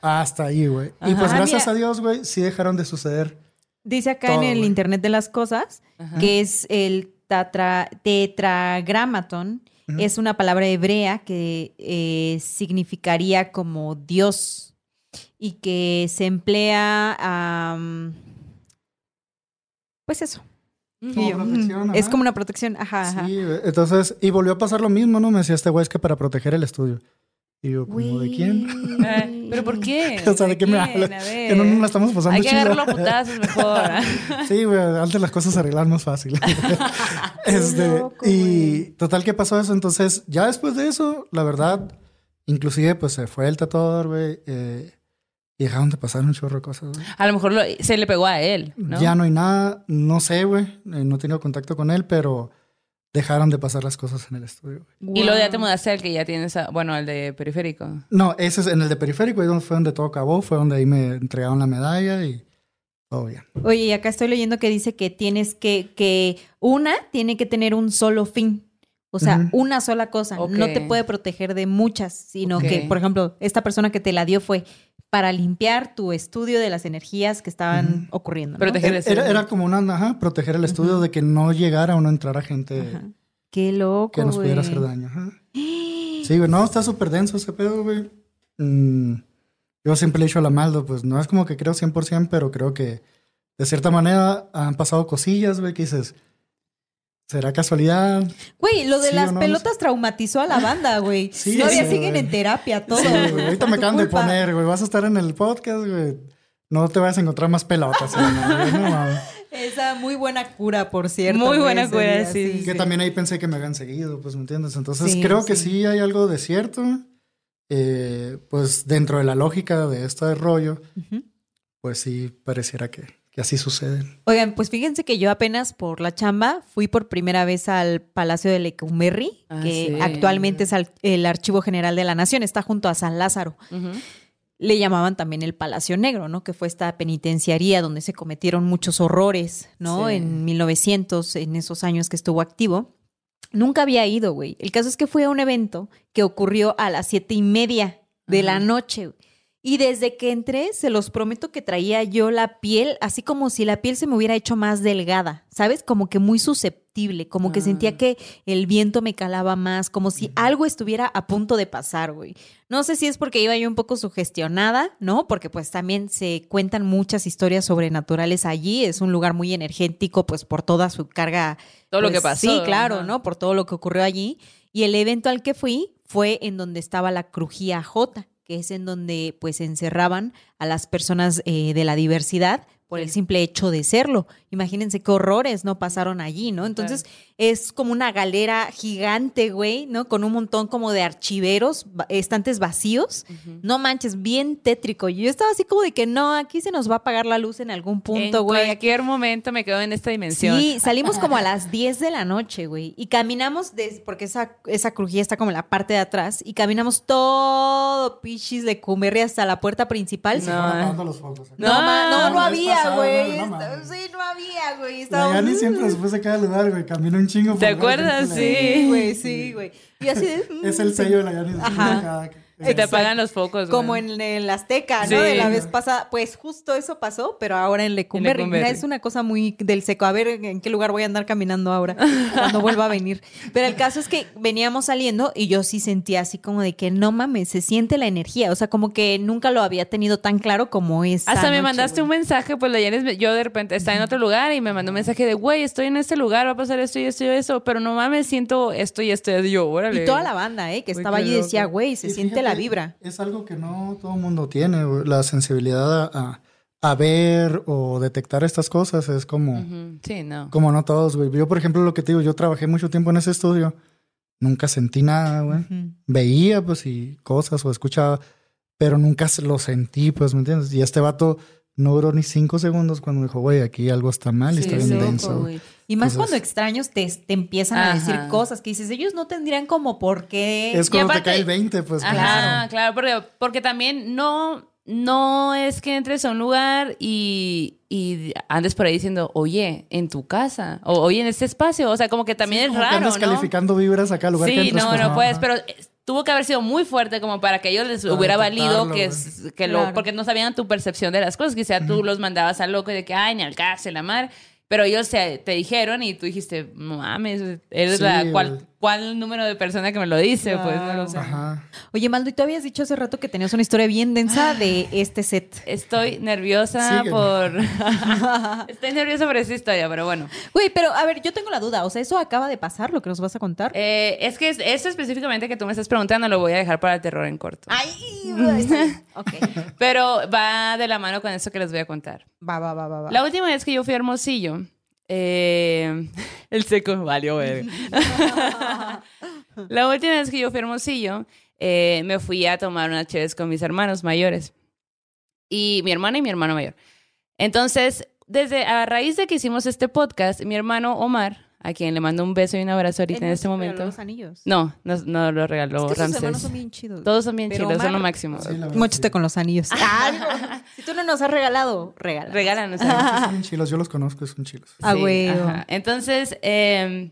Hasta ahí, güey. Y pues Ajá. gracias Ah, a Dios, güey, sí dejaron de suceder. Dice acá Todo, en el. Internet de las Cosas Ajá. que es el tatra- tetragramaton. Es una palabra hebrea que eh, significaría como Dios y que se emplea, am, pues eso. Como yo, protección, es ajá. como una protección, ajá, ajá. Sí, entonces, y volvió a pasar lo mismo, ¿no? Me decía este güey, es que para proteger el estudio. Y yo, ¿como de quién? Ay, ¿Pero por qué? [LAUGHS] O sea, ¿de qué me hablas? Que no nos la estamos pasando Hay que chido. agarrarlo a putazos mejor. [LAUGHS] Sí, güey, antes las cosas se arreglan más fácil. [LAUGHS] este, loco, y güey. total que pasó eso. Entonces, ya después de eso, la verdad, inclusive pues se fue el tatuador, güey. eh, y dejaron de pasar un chorro de cosas, güey. A lo mejor lo- se le pegó a él, ¿no? Ya no hay nada, no sé, güey. eh, no he tenido contacto con él, pero dejaron de pasar las cosas en el estudio, güey. Y luego ya te mudaste al que ya tienes, a- bueno, al de periférico. No, ese es en el de periférico, ahí fue donde todo acabó, fue donde ahí me entregaron la medalla y todo bien. Oye, y acá estoy leyendo que dice que tienes que, que una tiene que tener un solo fin. O sea, una sola cosa. No te puede proteger de muchas, sino que, por ejemplo, esta persona que te la dio fue para limpiar tu estudio de las energías que estaban ocurriendo. ¿no? Proteger Era, ese- era- era como una, ajá, proteger el estudio de que no llegara o no entrara gente Ajá. Qué loco. que nos pudiera hacer daño. Ajá. [GASPS] Sí, güey, no, está súper denso ese pedo, güey. Mm, yo siempre le he dicho a la Maldo, pues no es como que creo 100%, pero creo que de cierta manera han pasado cosillas, güey, que dices, ¿será casualidad? Güey, lo de Sí, las no, pelotas traumatizó a la banda, güey. [LAUGHS] Sí, Todavía sí, siguen güey. en terapia todo. Sí, güey, ahorita me [LAUGHS] acaban de poner, güey, vas a estar en el podcast, güey. No te vas a encontrar más pelotas, güey, no, güey, [LAUGHS] no mames. Esa muy buena cura, por cierto. Muy buena ese cura, sí, Que también ahí pensé que me habían seguido, pues, ¿me entiendes? Entonces Sí, creo que sí. hay algo de cierto, eh, pues dentro de la lógica de este rollo, pues sí pareciera que, así sucede. Oigan, pues fíjense que yo apenas por la chamba fui por primera vez al Palacio de Lecumberri, Ah, que sí. actualmente es al- el Archivo General de la Nación, está junto a San Lázaro. Le llamaban también el Palacio Negro, ¿no? Que fue esta penitenciaría donde se cometieron muchos horrores, ¿no? Sí. En 1900, en esos años que estuvo activo. Nunca había ido, güey. El caso es que fue a un evento que ocurrió a las siete y media de la noche. güey. Y desde que entré, se los prometo que traía yo la piel, así como si la piel se me hubiera hecho más delgada, ¿sabes? Como que muy susceptible, como que Ah. sentía que el viento me calaba más, como si algo estuviera a punto de pasar, güey. No sé si es porque iba yo un poco sugestionada, ¿no? Porque pues también se cuentan muchas historias sobrenaturales allí, es un lugar muy energético, pues por toda su carga. Todo lo pues, que pasó. Sí, claro. ¿no? Por todo lo que ocurrió allí. Y el evento al que fui fue en donde estaba la crujía J, que es en donde pues encerraban a las personas eh, de la diversidad por el simple hecho de serlo. Imagínense qué horrores no pasaron allí, ¿no? Entonces es como una galera gigante, güey, ¿no? Con un montón como de archiveros, estantes vacíos. No manches, bien tétrico. Yo estaba así como de que no, aquí se nos va a apagar la luz en algún punto, en güey. cualquier momento me quedo en esta dimensión. Sí, salimos como a [LAUGHS] las 10 de la noche, güey. Y caminamos, des- porque esa, esa crujía está como en la parte de atrás, y caminamos todo pichis de Cumerri hasta la puerta principal. No. Los focos. No, no, no había, güey. sí, no había, güey. Yani siempre después de cada lugar, güey, camina un chingo. ¿Te acuerdas? Sí. Güey, sí, güey. Y así de... Es el mm, sello de la de Ajá. Se te apagan los focos. Como en el Azteca, ¿no? Sí. De la vez pasada. Pues justo eso pasó, pero ahora en Lecumberri. Lecumberri. Mira, es una cosa muy del seco. A ver en qué lugar voy a andar caminando ahora cuando vuelva a venir. Pero el caso es que veníamos saliendo y yo sí sentía así como de que no mames, se siente la energía. O sea, como que nunca lo había tenido tan claro como es. Hasta me mandaste un mensaje, pues la yo de repente estaba en otro lugar y me mandó un mensaje de, güey, estoy en este lugar, va a pasar esto y esto y eso, pero no mames, siento esto y esto. Y yo, órale. Y toda la banda, ¿eh? Que estaba allí decía, güey, se Y siente fíjate, la vibra. Es algo que no todo el mundo tiene, la sensibilidad a, ver o detectar estas cosas es como, Sí, no. como no todos, güey. Yo, por ejemplo, lo que te digo, yo trabajé mucho tiempo en ese estudio, nunca sentí nada, güey. Veía, pues, y cosas o escuchaba, pero nunca lo sentí, pues, ¿me entiendes? Y este vato no duró ni cinco segundos cuando me dijo, güey, aquí algo está mal y Sí, está bien denso. güey. Y más cuando extraños te, te empiezan a decir cosas que dices, ellos no tendrían como por qué. Es cuando aparte- te cae el 20, pues Ajá, claro. claro, porque, porque también no, no es que entres a un lugar y, y andes por ahí diciendo, oye, en tu casa, o oye, en este espacio. O sea, como que también es que raro, andas ¿no? calificando vibras acá al lugar que Sí, entras. no, pues, no puedes, ajá. pero eh, tuvo que haber sido muy fuerte como para que ellos les Para hubiera valido que, que lo, porque no sabían tu percepción de las cosas, quizá tú los mandabas al loco y de que, ay, ni al caso, la mar. Pero ellos te, te dijeron y tú dijiste, no mames, eres Sí, la, güey. ¿Cuál, ¿cuál número de persona que me lo dice? Pues no lo sé. Ajá. Oye, Maldo, y tú habías dicho hace rato que tenías una historia bien densa de este set. Estoy nerviosa Sígueme. por... [LAUGHS] Estoy nerviosa por esa historia, pero bueno. Güey, pero a ver, yo tengo la duda. O sea, ¿eso acaba de pasar, lo que nos vas a contar? Eh, es que es- esto específicamente que tú me estás preguntando lo voy a dejar para el terror en corto. Ay, [LAUGHS] ok. Pero va de la mano con eso que les voy a contar. Va, va, va, va. va. La última vez que yo fui a Hermosillo, eh, [LAUGHS] el seco valió, güey. [LAUGHS] La última vez que yo fui a Hermosillo, eh, me fui a tomar unas chéves con mis hermanos mayores. Y mi hermana y mi hermano mayor. Entonces, desde a raíz de que hicimos este podcast, mi hermano Omar, a quien le mando un beso y un abrazo ahorita Él en nos este momento. los anillos. No, no, no lo regaló es que sus hermanos Ramsés. son bien chidos. Todos son bien Pero chidos, son lo Omar- máximo. Sí, con los anillos. [LAUGHS] Ah, [LAUGHS] si tú no nos has regalado, regala. Regálanos. Son bien chilos, yo los conozco, son chilos. Ah, güey. Entonces, eh,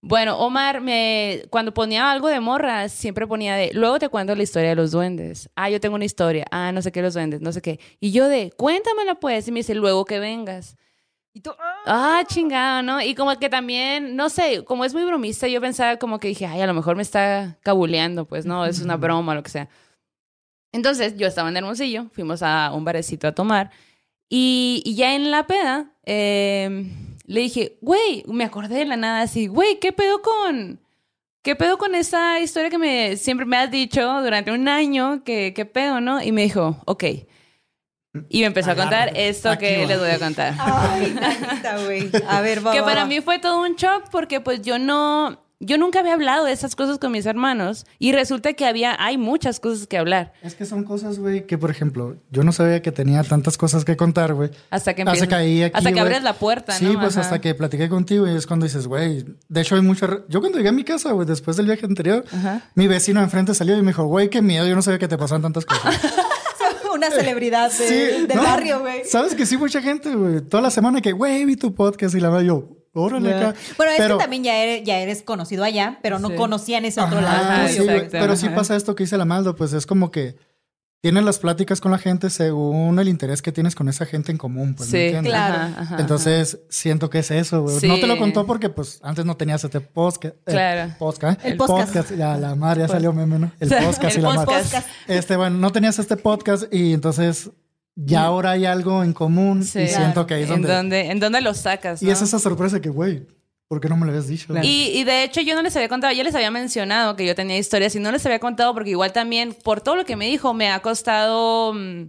bueno, Omar me cuando ponía algo de morras, siempre ponía de, luego te cuento la historia de los duendes. Ah, yo tengo una historia. Ah, no sé qué los duendes, no sé qué. Y yo de, cuéntamela pues. Y me dice, luego que vengas. Y tú, Ah, chingado, ¿no? Y como que también, no sé, como es muy bromista, yo pensaba como que dije, ay, a lo mejor me está cabuleando, pues, no, es una broma, lo que sea. Entonces, yo estaba en Hermosillo, fuimos a un barecito a tomar, y, y ya en la peda, eh, le dije, güey, me acordé de la nada así, güey, ¿qué pedo con... ¿Qué pedo con esa historia que me siempre me has dicho durante un año? ¿Qué, qué pedo, no? Y me dijo, ok. Y me empezó a contar Agárrate. esto Aquí que va. les voy a contar. Ay, güey. A ver, va. que va, para mí fue todo un shock porque pues yo no, yo nunca había hablado de esas cosas con mis hermanos y resulta que había, hay muchas cosas que hablar Es que son cosas, güey, que por ejemplo, yo no sabía que tenía tantas cosas que contar, güey. hasta que Hasta empiezas, que ahí aquí, hasta que güey. abres la puerta, Sí, ¿no? pues Ajá. hasta que platiqué contigo y es cuando dices, güey, de hecho hay mucha... Yo cuando llegué a mi casa, güey, después del viaje anterior, Ajá. mi vecino de enfrente salió y me dijo, güey, qué miedo, yo no sabía que te pasaban tantas cosas. [LAUGHS] Una celebridad de- Sí, del no, barrio, güey. Sabes que sí, mucha gente, güey, toda la semana que, güey, vi tu podcast y la veo yo, órale acá. Bueno, es Pero- que también ya eres, ya eres conocido allá, pero no Sí. conocían ese otro Ajá, lado Ajá, sí, pero sí pasa esto que dice la Maldo, pues es como que tienes las pláticas con la gente según el interés que tienes con esa gente en común, pues, ¿me Sí, entiendes? claro. Ajá, ajá, Entonces, siento que es eso, güey. Sí. No te lo contó porque, pues, antes no tenías este podcast. eh, Claro. podcast. El podcast. Ya, la mar, ya salió meme, ¿no? El [LAUGHS] podcast el y la podcast. Este, bueno, no tenías este podcast y entonces ya ahora hay algo en común Sí. y siento que ahí es ¿En donde... dónde, ¿En dónde lo sacas? Y no? es esa sorpresa que, güey, ¿por qué no me lo habías dicho? Y, y de hecho yo no les había contado, yo les había mencionado que yo tenía historias y no les había contado porque igual también por todo lo que me dijo me ha costado mm,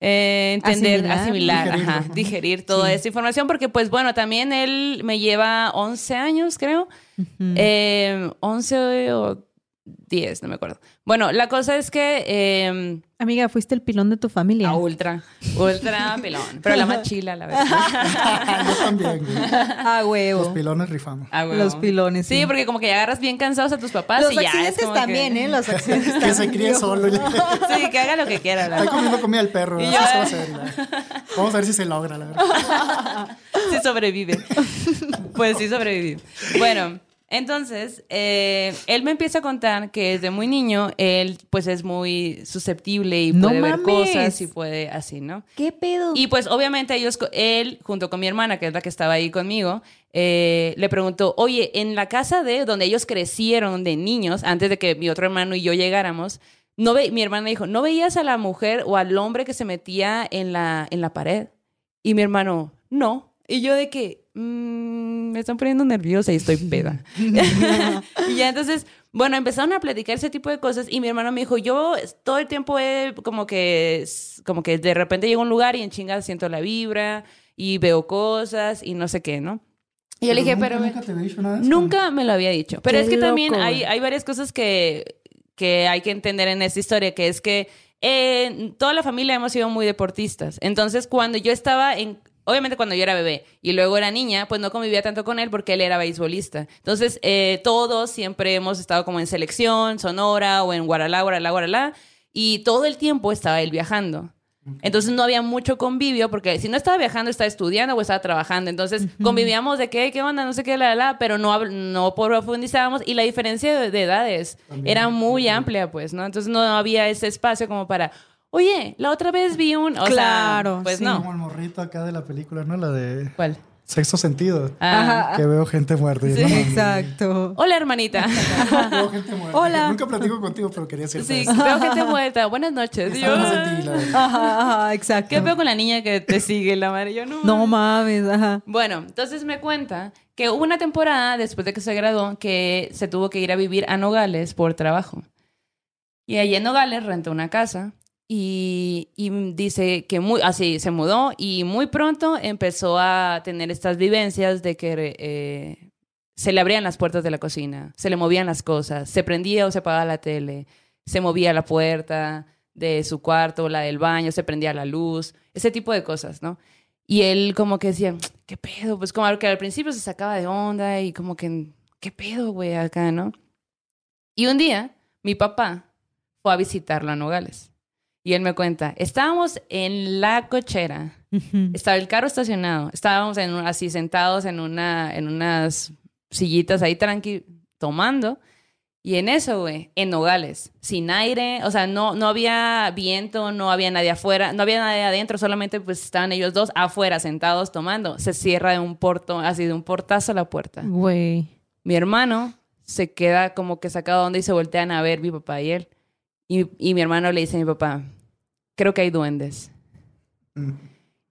eh, entender, Asimilar. asimilar, Digerir, ajá, ¿no? digerir toda esta información porque pues bueno, también él me lleva 11 años creo, eh, 11 o 10, no me acuerdo. Bueno, la cosa es que... eh, Amiga, fuiste el pilón de tu familia. a ultra, ultra pilón, pero la más chila, la verdad. [LAUGHS] Yo también, güey. Ah, Los huevo. pilones rifamos. Ah, huevo. Los pilones. Sí, porque como que ya agarras bien cansados a tus papás Los y ya es accidentes que- también, ¿eh? Los [LAUGHS] accidentes Que se críe solo. Sí, que haga lo que quiera. la Está verdad. comiendo comida el perro. Yo- va a [LAUGHS] hacer, Vamos a ver si se logra, la verdad. Sí sobrevive. Pues sí sobrevive. Bueno, entonces, eh, él me empieza a contar que desde muy niño él pues es muy susceptible y ¡No puede ver mames! cosas y puede así, ¿no? ¿Qué pedo? Y pues obviamente ellos, él, junto con mi hermana, que es la que estaba ahí conmigo, eh, le preguntó, oye, en la casa de donde ellos crecieron de niños, antes de que mi otro hermano y yo llegáramos, no ve, mi hermana dijo, ¿no veías a la mujer o al hombre que se metía en la, en la pared? Y mi hermano, no. Y yo de que, "Mm, me están poniendo nerviosa y estoy peda. [LAUGHS] [LAUGHS] y ya entonces, bueno, empezaron a platicar ese tipo de cosas y mi hermano me dijo, yo todo el tiempo he como que, como que de repente llego a un lugar y en chingas siento la vibra y veo cosas y no sé qué, ¿no? Y yo le dije, nunca, pero... Nunca te había dicho nada de. Nunca me lo había dicho. Pero Qué es que también hay, hay varias cosas que, que hay que entender en esta historia, que es que eh, toda la familia hemos sido muy deportistas. Entonces, cuando yo estaba en... Obviamente cuando yo era bebé y luego era niña, pues no convivía tanto con él porque él era beisbolista. Entonces, eh, todos siempre hemos estado como en selección, Sonora o en Guaralá, Guaralá, Guaralá. Y todo el tiempo estaba él viajando. Entonces no había mucho convivio porque si no estaba viajando, estaba estudiando o estaba trabajando. Entonces convivíamos de qué, qué onda, no sé qué, la, la, pero no, no profundizábamos y la diferencia de, de edades era muy amplia, pues, ¿no? Entonces no había ese espacio como para, oye, la otra vez vi un... O Claro, sea, pues sí. no. Como el morrito acá de la película, ¿no? La de ¿Cuál? Sexto Sentido. Ah. Que veo gente muerta. Sí. no Exacto. Hola, hermanita. [LAUGHS] Veo gente muerta. Hola. Nunca platico contigo, pero quería decirte sí, eso. veo gente muerta. Buenas noches. Yo, Estamos en ti, la verdad. Ajá, ajá, exacto. ¿Qué veo con la niña que te sigue la madre? Yo no. No mames, ajá. Bueno, entonces me cuenta que hubo una temporada después de que se graduó que se tuvo que ir a vivir a Nogales por trabajo. Y allí en Nogales rentó una casa y, dice que muy, así se mudó y muy pronto empezó a tener estas vivencias de que eh, se le abrían las puertas de la cocina, se le movían las cosas, se prendía o se apagaba la tele, se movía la puerta de su cuarto, la del baño, se prendía la luz, ese tipo de cosas, ¿no? Y él como que decía, ¿qué pedo? Pues como que al principio se sacaba de onda y como que, ¿qué pedo, güey, acá, no? Y un día, mi papá fue a visitarlo a Nogales. Y él me cuenta, estábamos en la cochera, estaba el carro estacionado, estábamos en, así sentados en, una, en unas sillitas ahí tranqui, tomando. Y en eso, güey, en Nogales, sin aire, o sea, no, no había viento, no había nadie afuera, no había nadie adentro, solamente pues estaban ellos dos afuera sentados tomando. Se cierra de un porto, así de un portazo la puerta. Güey. Mi hermano se queda como que sacado de onda y se voltean a ver mi papá y él. Y, y mi hermano le dice a mi papá, creo que hay duendes. Mm.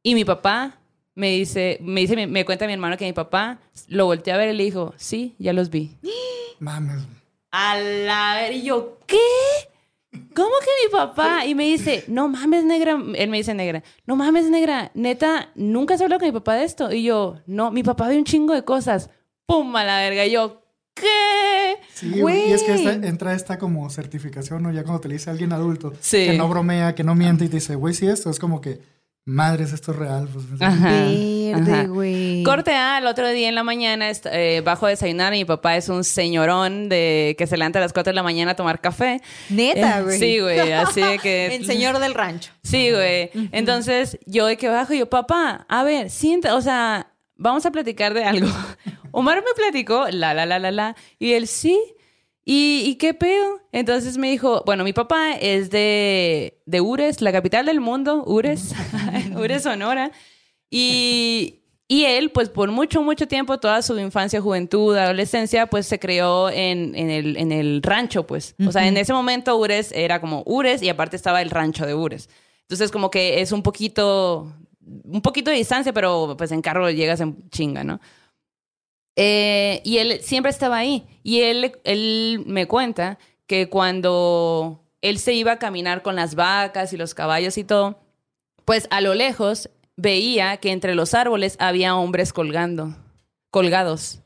Y mi papá me dice, me dice, me cuenta mi hermano que mi papá lo volteó a ver y le dijo, sí, ya los vi. [GASPS] Mames. A la ver, y yo, ¿qué? ¿Cómo que mi papá? Y me dice, no mames, negra. Él me dice, negra, no mames, negra. Neta, nunca has hablado con mi papá de esto. Y yo, no, mi papá ve un chingo de cosas. ¡Pum! A la verga. Y yo, ¿qué? Sí, güey. Y es que esta- entra esta como certificación, ¿no? Ya cuando te le dice alguien adulto Sí. que no bromea, que no miente y te dice, güey, sí, esto es como que, madres, esto es real. Pues, Ajá. Verde, Ajá. güey. Corte A, el otro día en la mañana eh, bajo a desayunar y mi papá es un señorón de que se levanta a las 4 de la mañana a tomar café. Neta, Eh, güey. Sí, güey, así de que... [LAUGHS] El señor del rancho. Sí, güey. Entonces, yo de que bajo, yo, papá, a ver, sienta, o sea, vamos a platicar de algo. [LAUGHS] Omar me platicó, la, la, la, la, la, y él, sí. ¿Y, y qué pedo? Entonces me dijo, bueno, mi papá es de, de Ures, la capital del mundo, Ures, [LAUGHS] Ures, Sonora. Y, y él, pues por mucho, mucho tiempo, toda su infancia, juventud, adolescencia, pues se creó en, en, el, en el rancho, pues. O sea, en ese momento Ures era como Ures y aparte estaba el rancho de Ures. Entonces, como que es un poquito, un poquito de distancia, pero pues en carro llegas en chinga, ¿no? Eh, y él siempre estaba ahí. Y él, él me cuenta que cuando él se iba a caminar con las vacas y los caballos y todo, pues a lo lejos veía que entre los árboles había hombres colgando, colgados.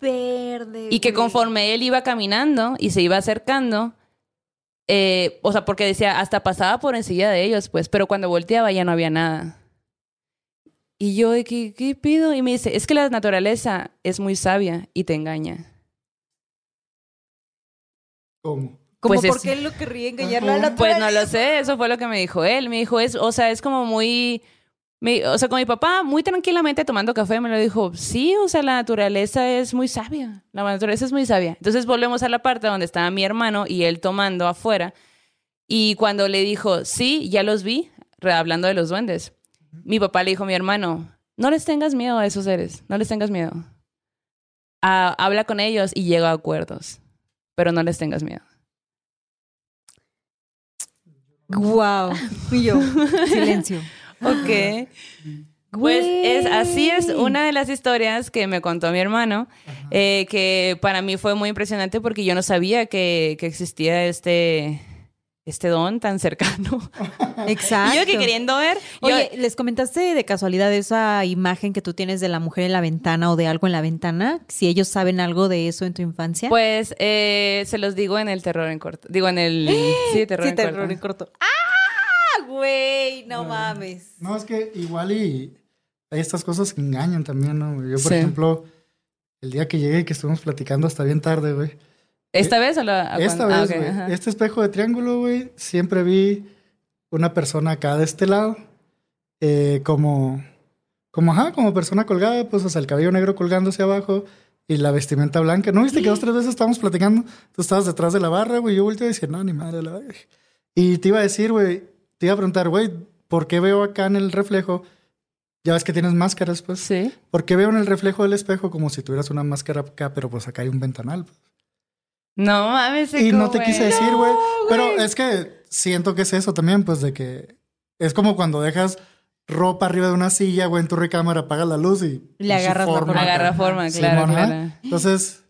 Verde. Y que conforme él iba caminando y se iba acercando, eh, o sea, porque decía, hasta pasaba por encima de ellos, pues, pero cuando volteaba ya no había nada. Y yo, de ¿qué, qué pido? Y me dice, es que la naturaleza es muy sabia y te engaña. ¿Cómo? Como Pues es- por qué lo querría engañar la Ajá. Pues no naturaleza? lo sé, eso fue lo que me dijo él. Me dijo, es, o sea, es como muy, me- o sea, con mi papá, muy tranquilamente tomando café, me lo dijo, sí, o sea, la naturaleza es muy sabia, la naturaleza es muy sabia. Entonces volvemos a la parte donde estaba mi hermano y él tomando afuera. Y cuando le dijo, sí, ya los vi, hablando de los duendes, mi papá le dijo a mi hermano, no les tengas miedo a esos seres, no les tengas miedo. Ah, habla con ellos y llega a acuerdos, pero no les tengas miedo. Guau. Y yo, [LAUGHS] silencio. Ok. Pues es, así es una de las historias que me contó mi hermano, eh, que para mí fue muy impresionante porque yo no sabía que, que existía este, este don tan cercano. Exacto. [LAUGHS] Y yo que queriendo ver. yo- Oye, ¿les comentaste de casualidad esa imagen que tú tienes de la mujer en la ventana o de algo en la ventana? Si ellos saben algo de eso en tu infancia. pues eh, se los digo en el terror en corto. Digo en el. [GASPS] Sí, terror, sí, en, terror corto. en corto. ¡Ah, güey! No mames. No, es que igual y hay estas cosas que engañan también, ¿no? Yo, por Sí. ejemplo, el día que llegué y que estuvimos platicando hasta bien tarde, güey. ¿Esta vez o la.? Esta ah, vez, ok, güey, ajá. este espejo de triángulo, güey, siempre vi una persona acá de este lado, eh, como, como, ajá, como persona colgada, pues, o sea, el cabello negro colgando hacia abajo y la vestimenta blanca. ¿No viste que dos, tres veces estábamos platicando? Tú estabas detrás de la barra, güey, yo volteé a decir, no, ni madre, la verga". Y te iba a decir, güey, te iba a preguntar, güey, ¿por qué veo acá en el reflejo? Ya ves que tienes máscaras, pues. Sí. ¿Por qué veo en el reflejo del espejo como si tuvieras una máscara acá, pero pues acá hay un ventanal? pues? No mames. Y no te quise decir, güey. No, pero es que siento que es eso también, pues de que es como cuando dejas ropa arriba de una silla, güey, en tu recámara, apagas la luz y... Le agarras la forma forma. acá. Agarra forma, claro, ajá. claro. Entonces,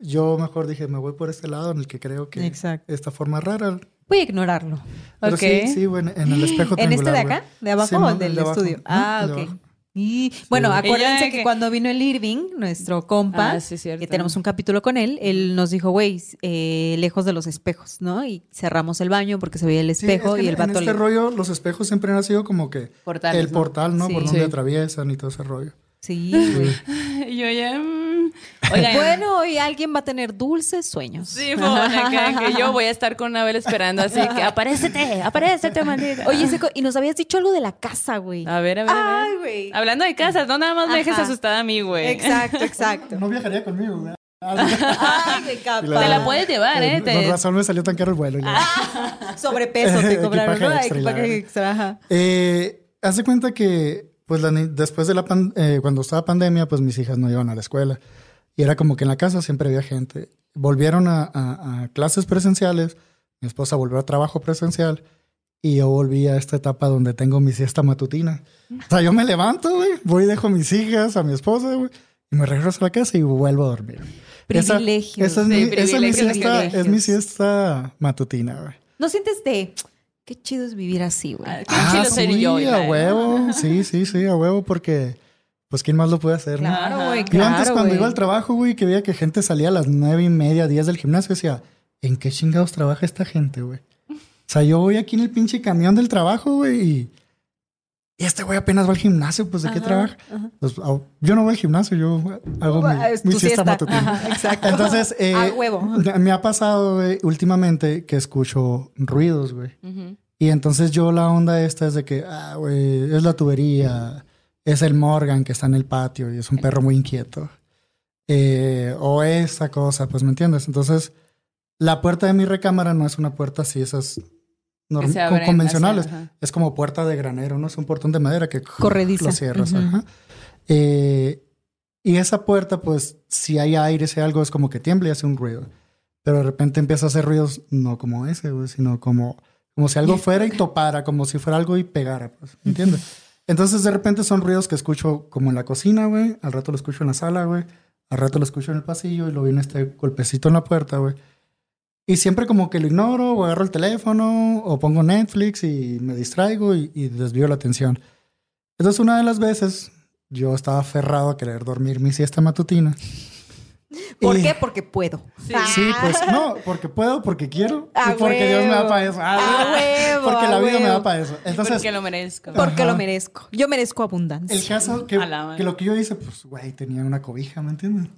yo mejor dije, me voy por este lado en el que creo que Exacto. esta forma rara. Voy a ignorarlo. Pero Ok. sí, sí, güey, en el espejo [GASPS] ¿En este de acá? ¿De abajo o del de estudio? Ah, ok. abajo. Y bueno, acuérdense de que, que- cuando vino el Irving, nuestro compa, Ah, sí, que tenemos un capítulo con él, él nos dijo, güey, eh, lejos de los espejos, ¿no? Y cerramos el baño porque se veía el Sí, espejo es que y el en vato este le- rollo, los espejos siempre han sido como que Portales, el ¿no? portal, ¿no? Sí. Por donde Sí. atraviesan y todo ese rollo. Sí, [LAUGHS] güey. Y yo ya. mm, Oigan. bueno, hoy alguien va a tener dulces sueños. Sí, acá, que yo voy a estar con Abel esperando así que [LAUGHS] aparécete, aparécete, maldita. Oye, Seco, y nos habías dicho algo de la casa, güey. a ver, a ver, a Ay, güey. Hablando de casas, no nada más me dejes asustada a mí, güey. Exacto, exacto. No viajaría conmigo, güey. Ay, qué capaz. Te la puedes llevar, ¿eh? Eh, Te- Con razón me salió tan caro el vuelo. y la- [LAUGHS] Sobrepeso te cobraron, Equipaje ¿no? Equipaje extra, ajá. Eh, hace cuenta que, pues, la después de la pan- eh, cuando estaba pandemia, pues mis hijas no iban a la escuela. Y era como que en la casa siempre había gente. Volvieron a, a- a clases presenciales. Mi esposa volvió a trabajo presencial. Y yo volví a esta etapa donde tengo mi siesta matutina. O sea, yo me levanto, güey. Voy y dejo a mis hijas, a mi esposa, güey. Y me regreso a la casa y vuelvo a dormir. Esa- Privilegios. Esa, es, Sí, mi, esa es mi siesta, es mi siesta matutina, güey. ¿No sientes de qué chido es vivir así, güey? Ah, Qué chido ser sí, yo, a huevo. Sí, sí, sí, a huevo, porque pues quién más lo puede hacer, ¿no? Claro, Ajá. güey. Yo Claro, antes cuando güey. iba al trabajo, güey, que veía que gente salía a las nueve y media, diez del gimnasio, decía, ¿en qué chingados trabaja esta gente, güey? O sea, yo voy aquí en el pinche camión del trabajo, güey, y, y este güey apenas va al gimnasio, pues ¿de qué Ajá, trabaja? ajá. Pues, yo no voy al gimnasio, yo hago mi, mi siesta matutina. Ajá, exacto. Entonces, [LAUGHS] eh, A huevo. me ha pasado, güey, últimamente que escucho ruidos, güey. Y entonces yo la onda esta es de que, ah, güey, es la tubería, es el Morgan que está en el patio y es un perro muy inquieto. Eh, o esa cosa, pues me entiendes. Entonces, la puerta de mi recámara no es una puerta así, esas norm- convencionales. hacia-. Es como puerta de granero, ¿no? Es un portón de madera que Corrediza. lo cierras. Ajá. Eh, y esa puerta, pues, si hay aire, si hay algo, es como que tiembla y hace un ruido. Pero de repente empieza a hacer ruidos, no como ese, güey, sino como, como si algo fuera y topara, como si fuera algo y pegara, pues, ¿me entiendes? Entonces, de repente son ruidos que escucho como en la cocina, güey. Al rato lo escucho en la sala, güey. Al rato lo escucho en el pasillo y lo viene este golpecito en la puerta, güey. Y siempre como que lo ignoro o agarro el teléfono o pongo Netflix y me distraigo y, y desvío la atención. Entonces, una de las veces yo estaba aferrado a querer dormir mi siesta matutina. ¿Por Y- qué? Porque puedo. Sí. Sí, pues no, porque puedo, porque quiero A y porque Dios me da para eso. Ah, A huevo, porque a la vida me da para eso. Entonces, Porque lo merezco. Porque Ajá. lo merezco. Yo merezco abundancia. el caso que, que lo que yo hice, pues, güey, tenía una cobija, ¿me entiendes?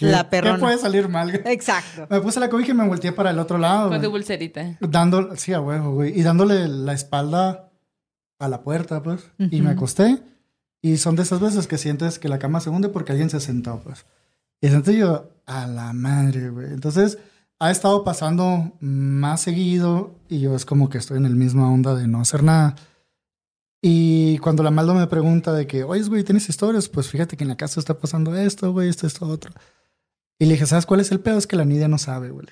¿Qué, La ¿Qué perrona. puede salir mal? Exacto. Me puse la cobija y me volteé para el otro lado. Con tu güey. pulserita. Dando, sí, a huevo, güey. Y dándole la espalda a la puerta, pues. Y Ujú. me acosté. Y son de esas veces que sientes que la cama se hunde porque alguien se sentó, pues. Y entonces yo, a la madre, güey. Entonces, ha estado pasando más seguido y yo es como que estoy en el misma onda de no hacer nada. Y cuando la Maldo me pregunta de que, oye, güey, ¿tienes historias? Pues fíjate que en la casa está pasando esto, güey, esto, esto, otro. Y le dije, ¿sabes cuál es el pedo? Es que la Nidia no sabe, güey.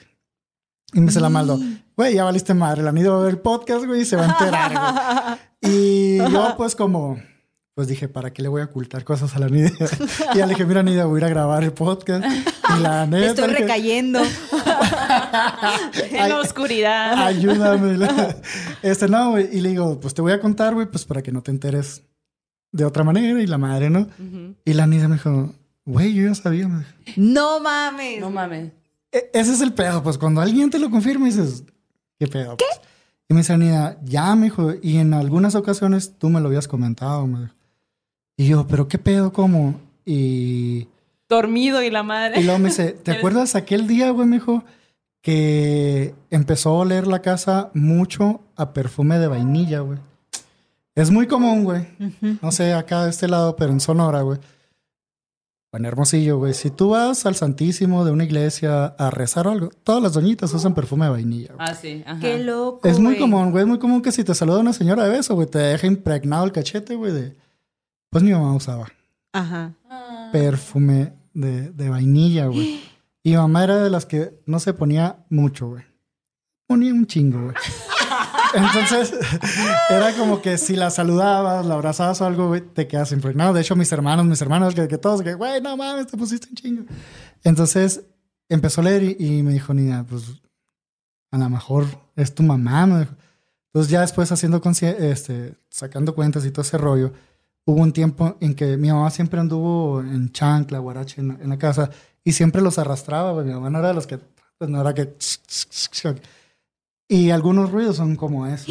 Y me dice la Maldo, güey, ya valiste madre, la Nidia va a ver el podcast, güey, y se va a enterar, güey. Y [LAUGHS] yo, pues, como, pues dije, ¿para qué le voy a ocultar cosas a la Nidia? Y ya le dije, mira, Nidia, voy a ir a grabar el podcast. Y la [LAUGHS] neta. Estoy recayendo. [LAUGHS] en la oscuridad. Ayúdame. Este, no, güey. Y le digo, pues te voy a contar, güey, pues para que no te enteres de otra manera. Y la madre, ¿no? Y la niña me dijo, güey, yo ya sabía. Me dijo. No mames. No mames. E- ese es el pedo, pues cuando alguien te lo confirma dices, ¿qué pedo? ¿Qué? Y me dice ya, me dijo, y en algunas ocasiones tú me lo habías comentado, me dijo. Y yo, ¿pero qué pedo? ¿Cómo? Y, Dormido y la y madre. luego me dice, [LAUGHS] ¿te acuerdas aquel día, güey, me dijo, que empezó a oler la casa mucho a perfume de vainilla, güey? Es muy común, güey. No sé, acá de este lado, pero en Sonora, güey. En Hermosillo, güey. Si tú vas al Santísimo de una iglesia a rezar o algo, todas las doñitas usan perfume de vainilla. güey. Ah, sí. Ajá. Qué loco. es muy güey. común, güey. Es muy común que si te saluda una señora de beso, güey, te deja impregnado el cachete, güey, de... Pues mi mamá usaba Ajá. Ah. perfume de, de vainilla, güey. [GASPS] Y mi mamá era de las que no se ponía mucho, güey. Ponía un chingo, güey. [LAUGHS] Entonces, [LAUGHS] era como que si la saludabas, la abrazabas o algo, güey, te quedas impregnado. De hecho, mis hermanos, mis hermanos, que, que todos, que, güey, no mames, te pusiste un chingo. Entonces, empezó a leer y, y me dijo, niña, pues, a lo mejor es tu mamá, me dijo. Entonces, ya después haciendo, este, sacando cuentas y todo ese rollo, hubo un tiempo en que mi mamá siempre anduvo en chancla, guarache en, la- en la casa y siempre los arrastraba, güey. Mi mamá no era de los que, pues no era que... Y algunos ruidos son como eso.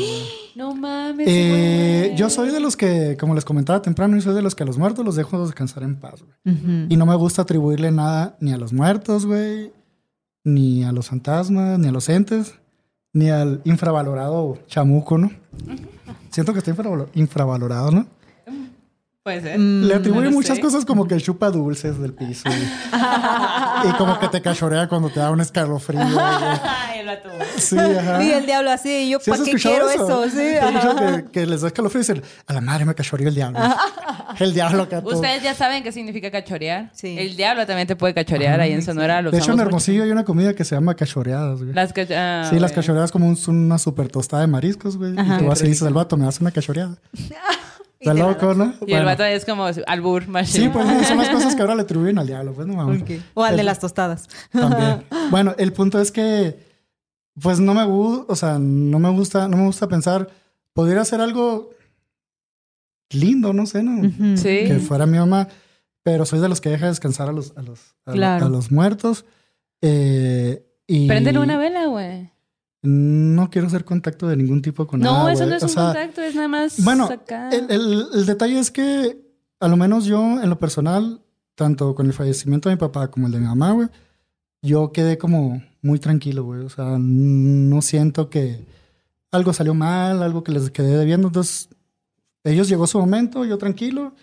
No [GASPS] mames. Eh, yo soy de los que, como les comentaba temprano, yo soy de los que a los muertos los dejo descansar en paz, güey. Y no me gusta atribuirle nada ni a los muertos, güey, ni a los fantasmas, ni a los entes, ni al infravalorado chamuco, ¿no? Siento que infravalo- infravalorado, ¿no? Puede ser. Mm, Le atribuye no muchas sé. cosas como que chupa dulces del piso. Y, [LAUGHS] y como que te cachorea cuando te da un escalofrío. Ay, [LAUGHS] el vato. Sí, ajá. Y el diablo así, y yo, ¿Sí has ¿para qué escuchado quiero eso? Sí, ¿Sí has ajá. escuchado que, que les da escalofrío y dicen, a la madre me cachoreó el diablo. [LAUGHS] el diablo todo. Ustedes ya saben qué significa cachorear. Sí. El diablo también te puede cachorear. Ahí en Sonora lo De hecho, en. Hermosillo hay una comida que se llama cachoreadas, güey. Las ah, sí, las cachoreadas como un- una super tostada de mariscos, güey. Ajá. Y tú vas y dices al vato, me das una cachoreada. Está loco, ¿no? Y el vato es como albur, machine. Sí, pues son las cosas que ahora le atribuyen al diablo, pues no mames. O al de las tostadas. También. [LAUGHS] Bueno, el punto es que, pues no me gusta, o sea, no me gusta, no me gusta pensar, podría ser algo lindo, no sé, ¿no? Sí. Que fuera mi mamá, pero soy de los que deja descansar a los, a los, a, Claro. a los muertos. Eh, y Préndele una vela, güey. No quiero hacer contacto de ningún tipo con No, nada. eso güey. no es O un sea, contacto, es nada más Bueno, acá. el, el- el detalle es que, a lo menos yo, en lo personal, tanto con el fallecimiento de mi papá como el de mi mamá, güey, yo quedé como muy tranquilo, güey. O sea, no siento que algo salió mal, algo que les quedé debiendo. Entonces, ellos llegó su momento, yo tranquilo,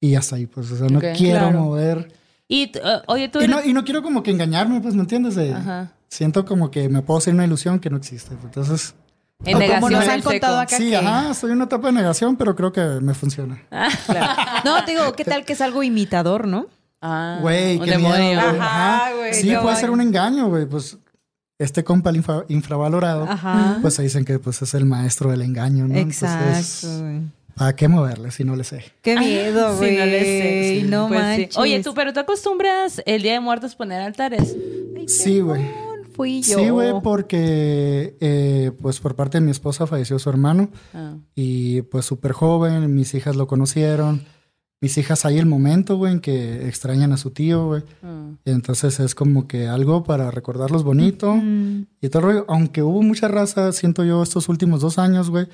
y hasta ahí, pues, o sea, no quiero claro. mover. Y, uh, oye, tú Y no, y no quiero como que engañarme, pues, ¿me entiendes? De- Ajá. Siento como que me puedo hacer una ilusión que no existe. Entonces, En O negación como nos han contado acá sí, que... ajá, estoy en una etapa de negación, pero creo que me funciona. [LAUGHS] No, te digo, ¿qué tal que es algo imitador, no? Ah, Güey, qué demonio. miedo, güey. Ajá, Ajá. güey, Sí, no puede ser un engaño, güey. Pues este compa el infra- infravalorado, Ajá. pues se dicen que pues es el maestro del engaño, ¿no? Exacto, Entonces, güey. ¿para qué moverle si no le sé? Qué miedo, Sí, güey. no le sé. No Pues sí. manches. Oye, tú, pero tú acostumbras el Día de Muertos poner altares. Ay, Sí, güey. Perdón, Fui yo. Sí, güey, porque eh, pues por parte de mi esposa falleció su hermano Ah. y pues súper joven, mis hijas lo conocieron. Mis hijas hay el momento, güey, en que extrañan a su tío, güey. ah. Entonces es como que algo para recordarlos bonito. Mm, Y todo el rollo, aunque hubo mucha raza, siento yo, estos últimos dos años, güey,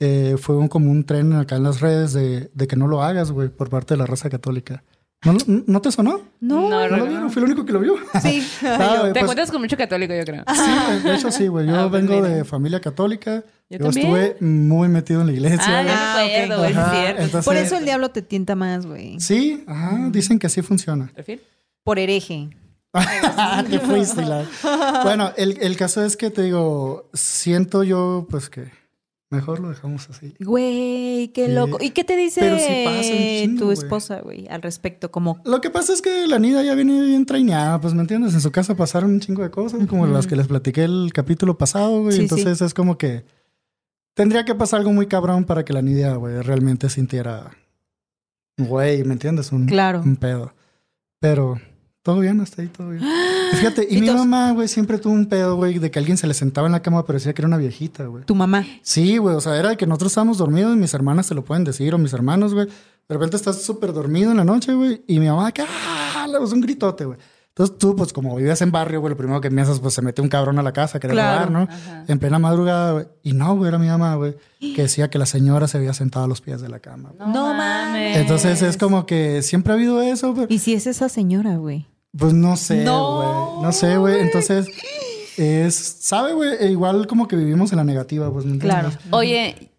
eh, fue un, como un tren acá en las redes de, de que no lo hagas, güey, por parte de la raza católica. ¿No, ¿no te sonó? No, No, ¿No lo vieron? Fui el único que lo vio. sí. [LAUGHS] Ah, Te pues, encuentras con mucho católico, yo creo. sí, de hecho sí, güey. Yo [LAUGHS] Ah, pues vengo de familia católica. Yo Yo, estuve muy metido en la iglesia. Ah, güey. ya Ah, me acuerdo, es cierto. entonces- Por eso el diablo te tienta más, güey. Sí, ajá, dicen que así funciona. ¿Perfil? Por hereje. [LAUGHS] Te fuiste, la- Bueno, el, el caso es que te digo, siento yo, pues que mejor lo dejamos así. Güey, qué loco. ¿Y qué te dice chingo, tu esposa, güey, al respecto? Como, Lo que pasa es que la Nida ya viene bien traineada, pues me entiendes, en su casa pasaron un chingo de cosas, como las que les platiqué el capítulo pasado, güey. Sí, Entonces es como que tendría que pasar algo muy cabrón para que la Nidia, güey, realmente sintiera, güey, ¿me entiendes? Un, Claro. un pedo. Pero todo bien, hasta ahí todo bien. Fíjate, y, Y mi todos- mamá, güey, siempre tuvo un pedo, güey, de que alguien se le sentaba en la cama, pero decía que era una viejita, güey. Tu mamá. Sí, güey, o sea, era de que nosotros estábamos dormidos y mis hermanas te lo pueden decir, o mis hermanos, güey. De repente estás súper dormido en la noche, güey, y mi mamá, que ¡ah! Le puso un gritote, güey. Entonces tú, pues como vivías en barrio, güey, lo primero que piensas, pues se mete un cabrón a la casa, querer Claro. robar, ¿no? En plena madrugada, güey. Y no, güey, era mi mamá, güey, que decía que la señora se había sentado a los pies de la cama. güey. No mames. Entonces es como que siempre ha habido eso, pero ¿Y si es esa señora, güey? Pues no sé, No, güey. No sé, güey. Entonces es, sabe, güey, E igual como que vivimos en la negativa, pues, ¿me? Claro. Oye,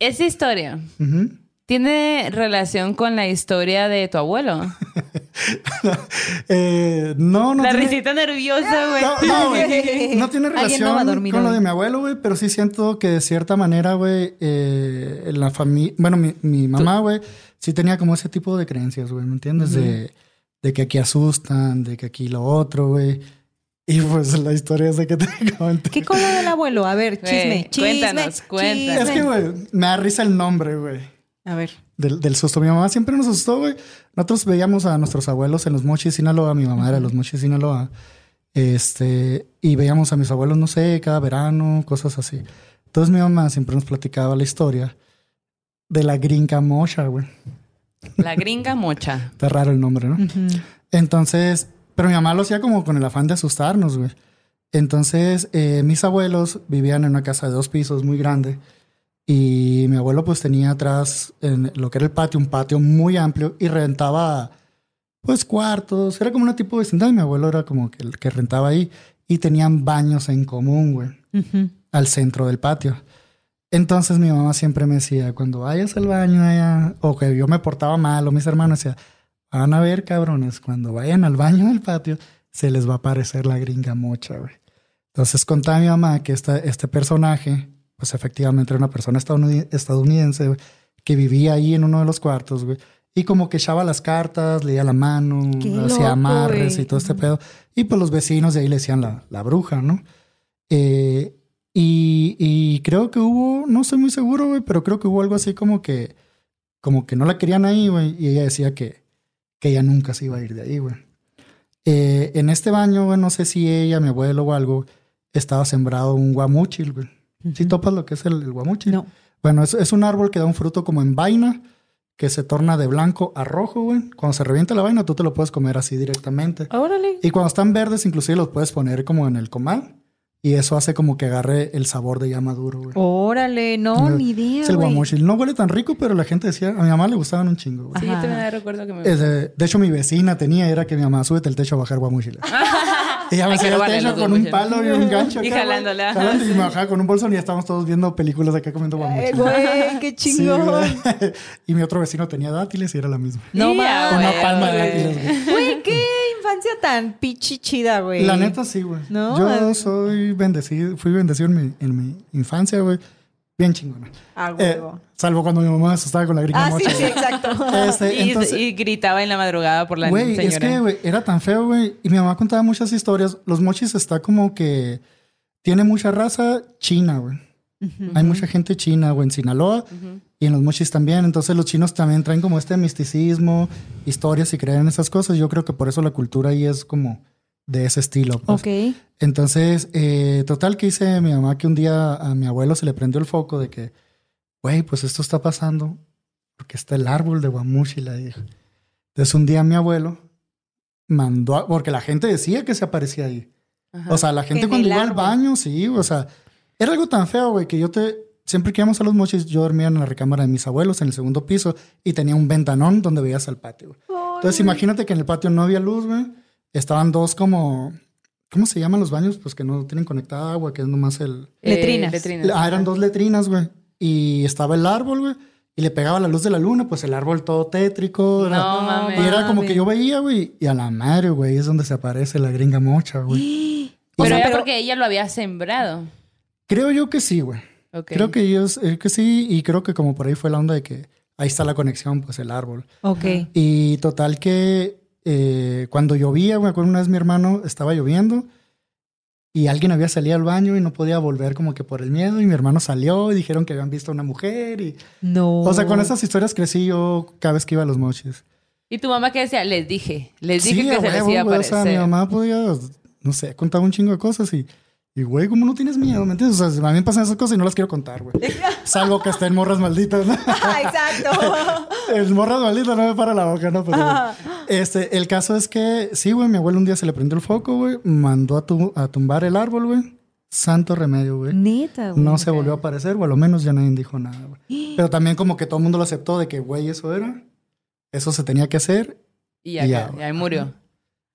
esa historia tiene relación con la historia de tu abuelo. [LAUGHS] Eh, no, no. la tiene- risita nerviosa, güey. No, no, güey. [LAUGHS] No tiene no relación dormir con lo de mi abuelo, güey, pero sí siento que de cierta manera, güey, eh, la familia, bueno, mi, mi mamá, güey, sí tenía como ese tipo de creencias, güey, ¿me entiendes? de, de que aquí asustan, de que aquí lo otro, güey. Y pues la historia es de que te [LAUGHS] comenté. ¿Qué lo del abuelo? A ver, chisme, chisme. cuéntanos, cuéntanos. Es que, güey, me da risa el nombre, güey. A ver. Del, del susto. Mi mamá siempre nos asustó, güey. Nosotros veíamos a nuestros abuelos en los Mochis, Sinaloa. Mi mamá era de los Mochis, Sinaloa. Este, y veíamos a mis abuelos, no sé, cada verano, cosas así. Entonces mi mamá siempre nos platicaba la historia de la gringa mocha, güey. La gringa mocha. Está raro el nombre, ¿no? Entonces, pero mi mamá lo hacía como con el afán de asustarnos, güey. Entonces, eh, mis abuelos vivían en una casa de dos pisos muy grande y mi abuelo pues tenía atrás en lo que era el patio, un patio muy amplio y rentaba pues cuartos, era como una tipo de vecindad y mi abuelo era como que el que rentaba ahí y tenían baños en común, güey, Ujú. al centro del patio. Entonces mi mamá siempre me decía, cuando vayas al baño allá, o que yo me portaba mal, o mis hermanos decía, van a ver cabrones, cuando vayan al baño del patio, se les va a aparecer la gringa mocha, güey. Entonces contaba mi mamá que esta, este personaje, pues efectivamente era una persona estadounid- estadounidense, güey, que vivía ahí en uno de los cuartos, güey. Y como que echaba las cartas, leía la mano, hacía amarres güey. y todo este pedo. Y pues los vecinos de ahí le decían la, la bruja, ¿no? Eh, y, y creo que hubo, no estoy muy seguro, güey, pero creo que hubo algo así como que, como que no la querían ahí, güey. Y ella decía que, que ella nunca se iba a ir de ahí, güey. Eh, en este baño, güey, no sé si ella, mi abuelo o algo, estaba sembrado un guamuchil, güey. ¿Sí topas lo que es el, el guamuchil? No. Bueno, es, es un árbol que da un fruto como en vaina, que se torna de blanco a rojo, güey. Cuando se revienta la vaina, tú te lo puedes comer así directamente. Órale. Y cuando están verdes, inclusive los puedes poner como en el comal. Y eso hace como que agarre el sabor de ya maduro, güey. Órale, no, Eh, ni idea. Es el güey. guamuchil. No huele tan rico, pero la gente decía, a mi mamá le gustaban un chingo, güey. Sí, yo también recuerdo que me Es de, de hecho, mi vecina tenía, era que mi mamá súbete el techo a bajar guamuchiles. [LAUGHS] y ella me al robarle techo con un palo y un gancho. Y acá, güey, jalándola. jalando, y me bajaba con un bolso y ya estábamos todos viendo películas acá comiendo Eh, guamuchiles. güey, [LAUGHS] qué Sí, chingón. güey. [LAUGHS] y mi otro vecino tenía dátiles y era la misma. no Sí, mames. Una palma de dátiles, güey. Güey, qué infancia tan pichichida, güey. La neta sí, güey. No, Yo ah. soy bendecido, fui bendecido en mi, en mi infancia, güey. Bien chingona. A Eh, salvo cuando mi mamá se asustaba con la gringa ah, sí, mocha. sí, exacto. Este, Y, entonces, y gritaba en la madrugada por la güey, es que, güey, era tan feo, güey. Y mi mamá contaba muchas historias. Los mochis está como que tiene mucha raza china, güey. Hay mucha gente china, güey, en Sinaloa y en los mochis también. Entonces los chinos también traen como este misticismo, historias y creen en esas cosas. Yo creo que por eso la cultura ahí es como de ese estilo. pues. ok. Entonces, eh, total que hice mi mamá que un día a mi abuelo se le prendió el foco de que, güey, pues esto está pasando porque está el árbol de Guamuchi, la dijo. Entonces un día mi abuelo mandó, a- porque la gente decía que se aparecía ahí. Ajá. O sea, la gente En cuando iba al baño, sí, o sea, era algo tan feo, güey, que yo te, siempre que íbamos a los mochis, yo dormía en la recámara de mis abuelos en el segundo piso y tenía un ventanón donde veías al patio. güey. Entonces imagínate que en el patio no había luz, güey. Estaban dos como, ¿cómo se llaman los baños? Pues que no tienen conectada agua, que es nomás el... Eh, Letrinas. letrinas. Ah, eran dos letrinas, güey. Y estaba el árbol, güey. Y le pegaba la luz de la luna, pues el árbol todo tétrico. era- No mames. y era como que yo veía, güey. Y a la madre, güey, es donde se aparece la gringa mocha, güey. [GASPS] Pero O sea, era pero- porque ella lo había sembrado. Creo yo que sí, güey. Ok. Creo que ellos, eh, que sí. Y creo que como por ahí fue la onda de que ahí está la conexión, pues el árbol. Ok. Y total que eh, cuando llovía, me acuerdo una vez mi hermano estaba lloviendo y alguien había salido al baño y no podía volver como que por el miedo y mi hermano salió y dijeron que habían visto a una mujer y... No. O sea, con esas historias crecí yo cada vez que iba a los mochis. ¿Y tu mamá qué decía? Les dije, les dije Sí, que se les iba a güey, O sea, mi aparecer. mamá podía, no sé, contar un chingo de cosas y, y güey, ¿cómo no tienes miedo? ¿Me entiendes? O sea, a mí me pasan esas cosas y no las quiero contar, güey. [LAUGHS] Salvo que estén morras malditas, ¿no? Ah, [LAUGHS] Exacto. [LAUGHS] El morras malditas no me para la boca, ¿no? Pero, este, el caso es que, sí, güey, mi abuelo un día se le prendió el foco, güey, mandó a, tu- a tumbar el árbol, güey. Santo remedio, güey. Neta, güey. No se volvió a aparecer, o a lo menos ya nadie dijo nada, güey. [GASPS] Pero también como que todo el mundo lo aceptó de que, güey, eso era. Eso se tenía que hacer. Y ya, Y ya, ya murió.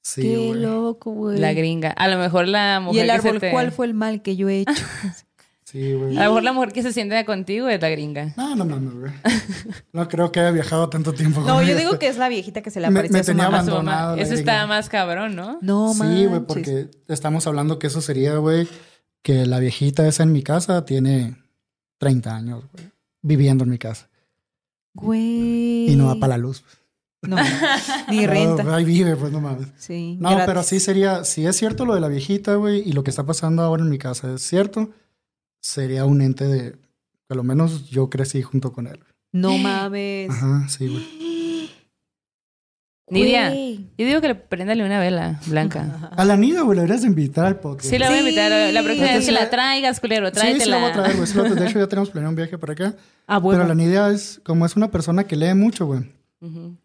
Sí, Qué güey. loco, güey. La gringa. A lo mejor la mujer Y el que se árbol, te- ¿cuál fue el mal que yo he hecho? [LAUGHS] Sí, güey. A lo mejor la mujer que se siente contigo es la gringa. No, no mames, güey. No creo que haya viajado tanto tiempo No, yo digo que es la viejita que se le Me- apareció me a su tenía mamá. A su mamá. Abandonado Eso gringa. está más cabrón, ¿no? No, Sí, güey, porque estamos hablando que eso sería, güey, que la viejita esa en mi casa tiene 30 años, güey, viviendo en mi casa. Güey. Y no va para la luz. No, ni renta. No, ahí vive, pues no mames. Sí. No, gratis. pero sí sería, si es cierto lo de la viejita, güey, y lo que está pasando ahora en mi casa es cierto, sería un ente de, a lo menos yo crecí junto con él. No mames. Ajá, sí, güey. Nidia, yo digo que le préndale una vela blanca. A la niña, güey, le deberías de invitar al podcast. Sí, la voy a Sí. invitar. La próxima Sí. vez que la traigas, culero, Sí, tráetela. sí, la voy a traer, güey. sí, de hecho, ya tenemos planeado un viaje para acá. Ah, bueno. Pero la Nidia es, como es una persona que lee mucho, güey. Ujú,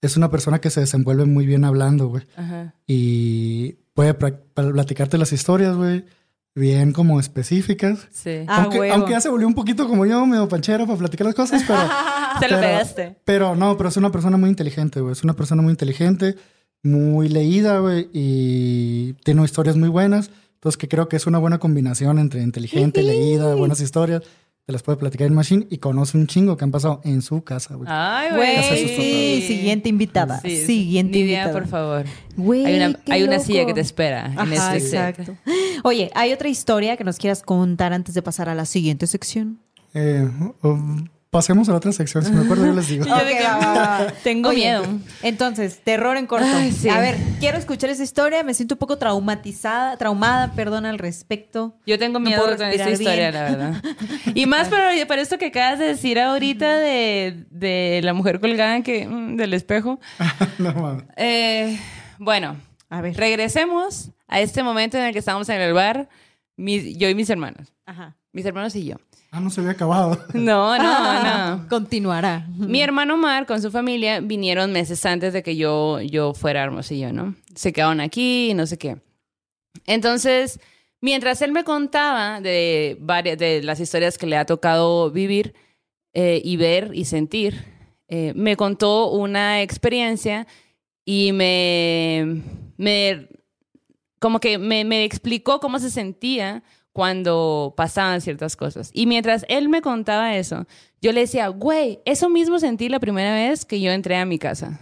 Es una persona que se desenvuelve muy bien hablando, güey. Ajá. Y puede platicarte las historias, güey, bien como específicas. Sí. Ah, aunque, huevo. aunque ya se volvió un poquito como yo, medio panchero para platicar las cosas, pero... [LAUGHS] Te lo pero- pegaste. Pero no, pero es una persona muy inteligente, güey. Es una persona muy inteligente, muy leída, güey, y tiene historias muy buenas. Entonces, que creo que es una buena combinación entre inteligente, leída, [LAUGHS] buenas historias. Te las puede platicar en Machine y conoce un chingo que han pasado en su casa, güey. Ay, Güey, siguiente invitada. Sí. Siguiente Nidia, invitada. por favor. Güey, Hay una, qué hay una loco. silla que te espera en Ajá, este set. exacto. Oye, ¿hay otra historia que nos quieras contar antes de pasar a la siguiente sección? Eh, o- pasemos a la otra sección. Si me acuerdo, yo les digo. [LAUGHS] Yo de Ok, que- va, va, va. Tengo Oye, miedo. Entonces, terror en corto. Ay, sí. A ver, quiero escuchar esa historia. Me siento un poco traumatizada, traumada, perdón, al respecto. Yo tengo No miedo puedo con esta historia, bien. la verdad. [LAUGHS] Y más por, por esto que acabas de decir ahorita de, de la mujer colgada que, mm, del espejo. [LAUGHS] no mames. Eh, bueno, A ver. regresemos a este momento en el que estábamos en el bar, mis- yo y mis hermanos. Ajá. Mis hermanos y yo. Ah, no se había acabado. [LAUGHS] No, no, no. [LAUGHS] Continuará. Mi hermano Mar con su familia vinieron meses antes de que yo, yo fuera a Hermosillo, ¿no? Se quedaron aquí y no sé qué. Entonces, mientras él me contaba de varias de las historias que le ha tocado vivir eh, y ver y sentir, eh, me contó una experiencia y me, me como que me, me explicó cómo se sentía cuando pasaban ciertas cosas. Y mientras él me contaba eso, yo le decía, güey, eso mismo sentí la primera vez que yo entré a mi casa.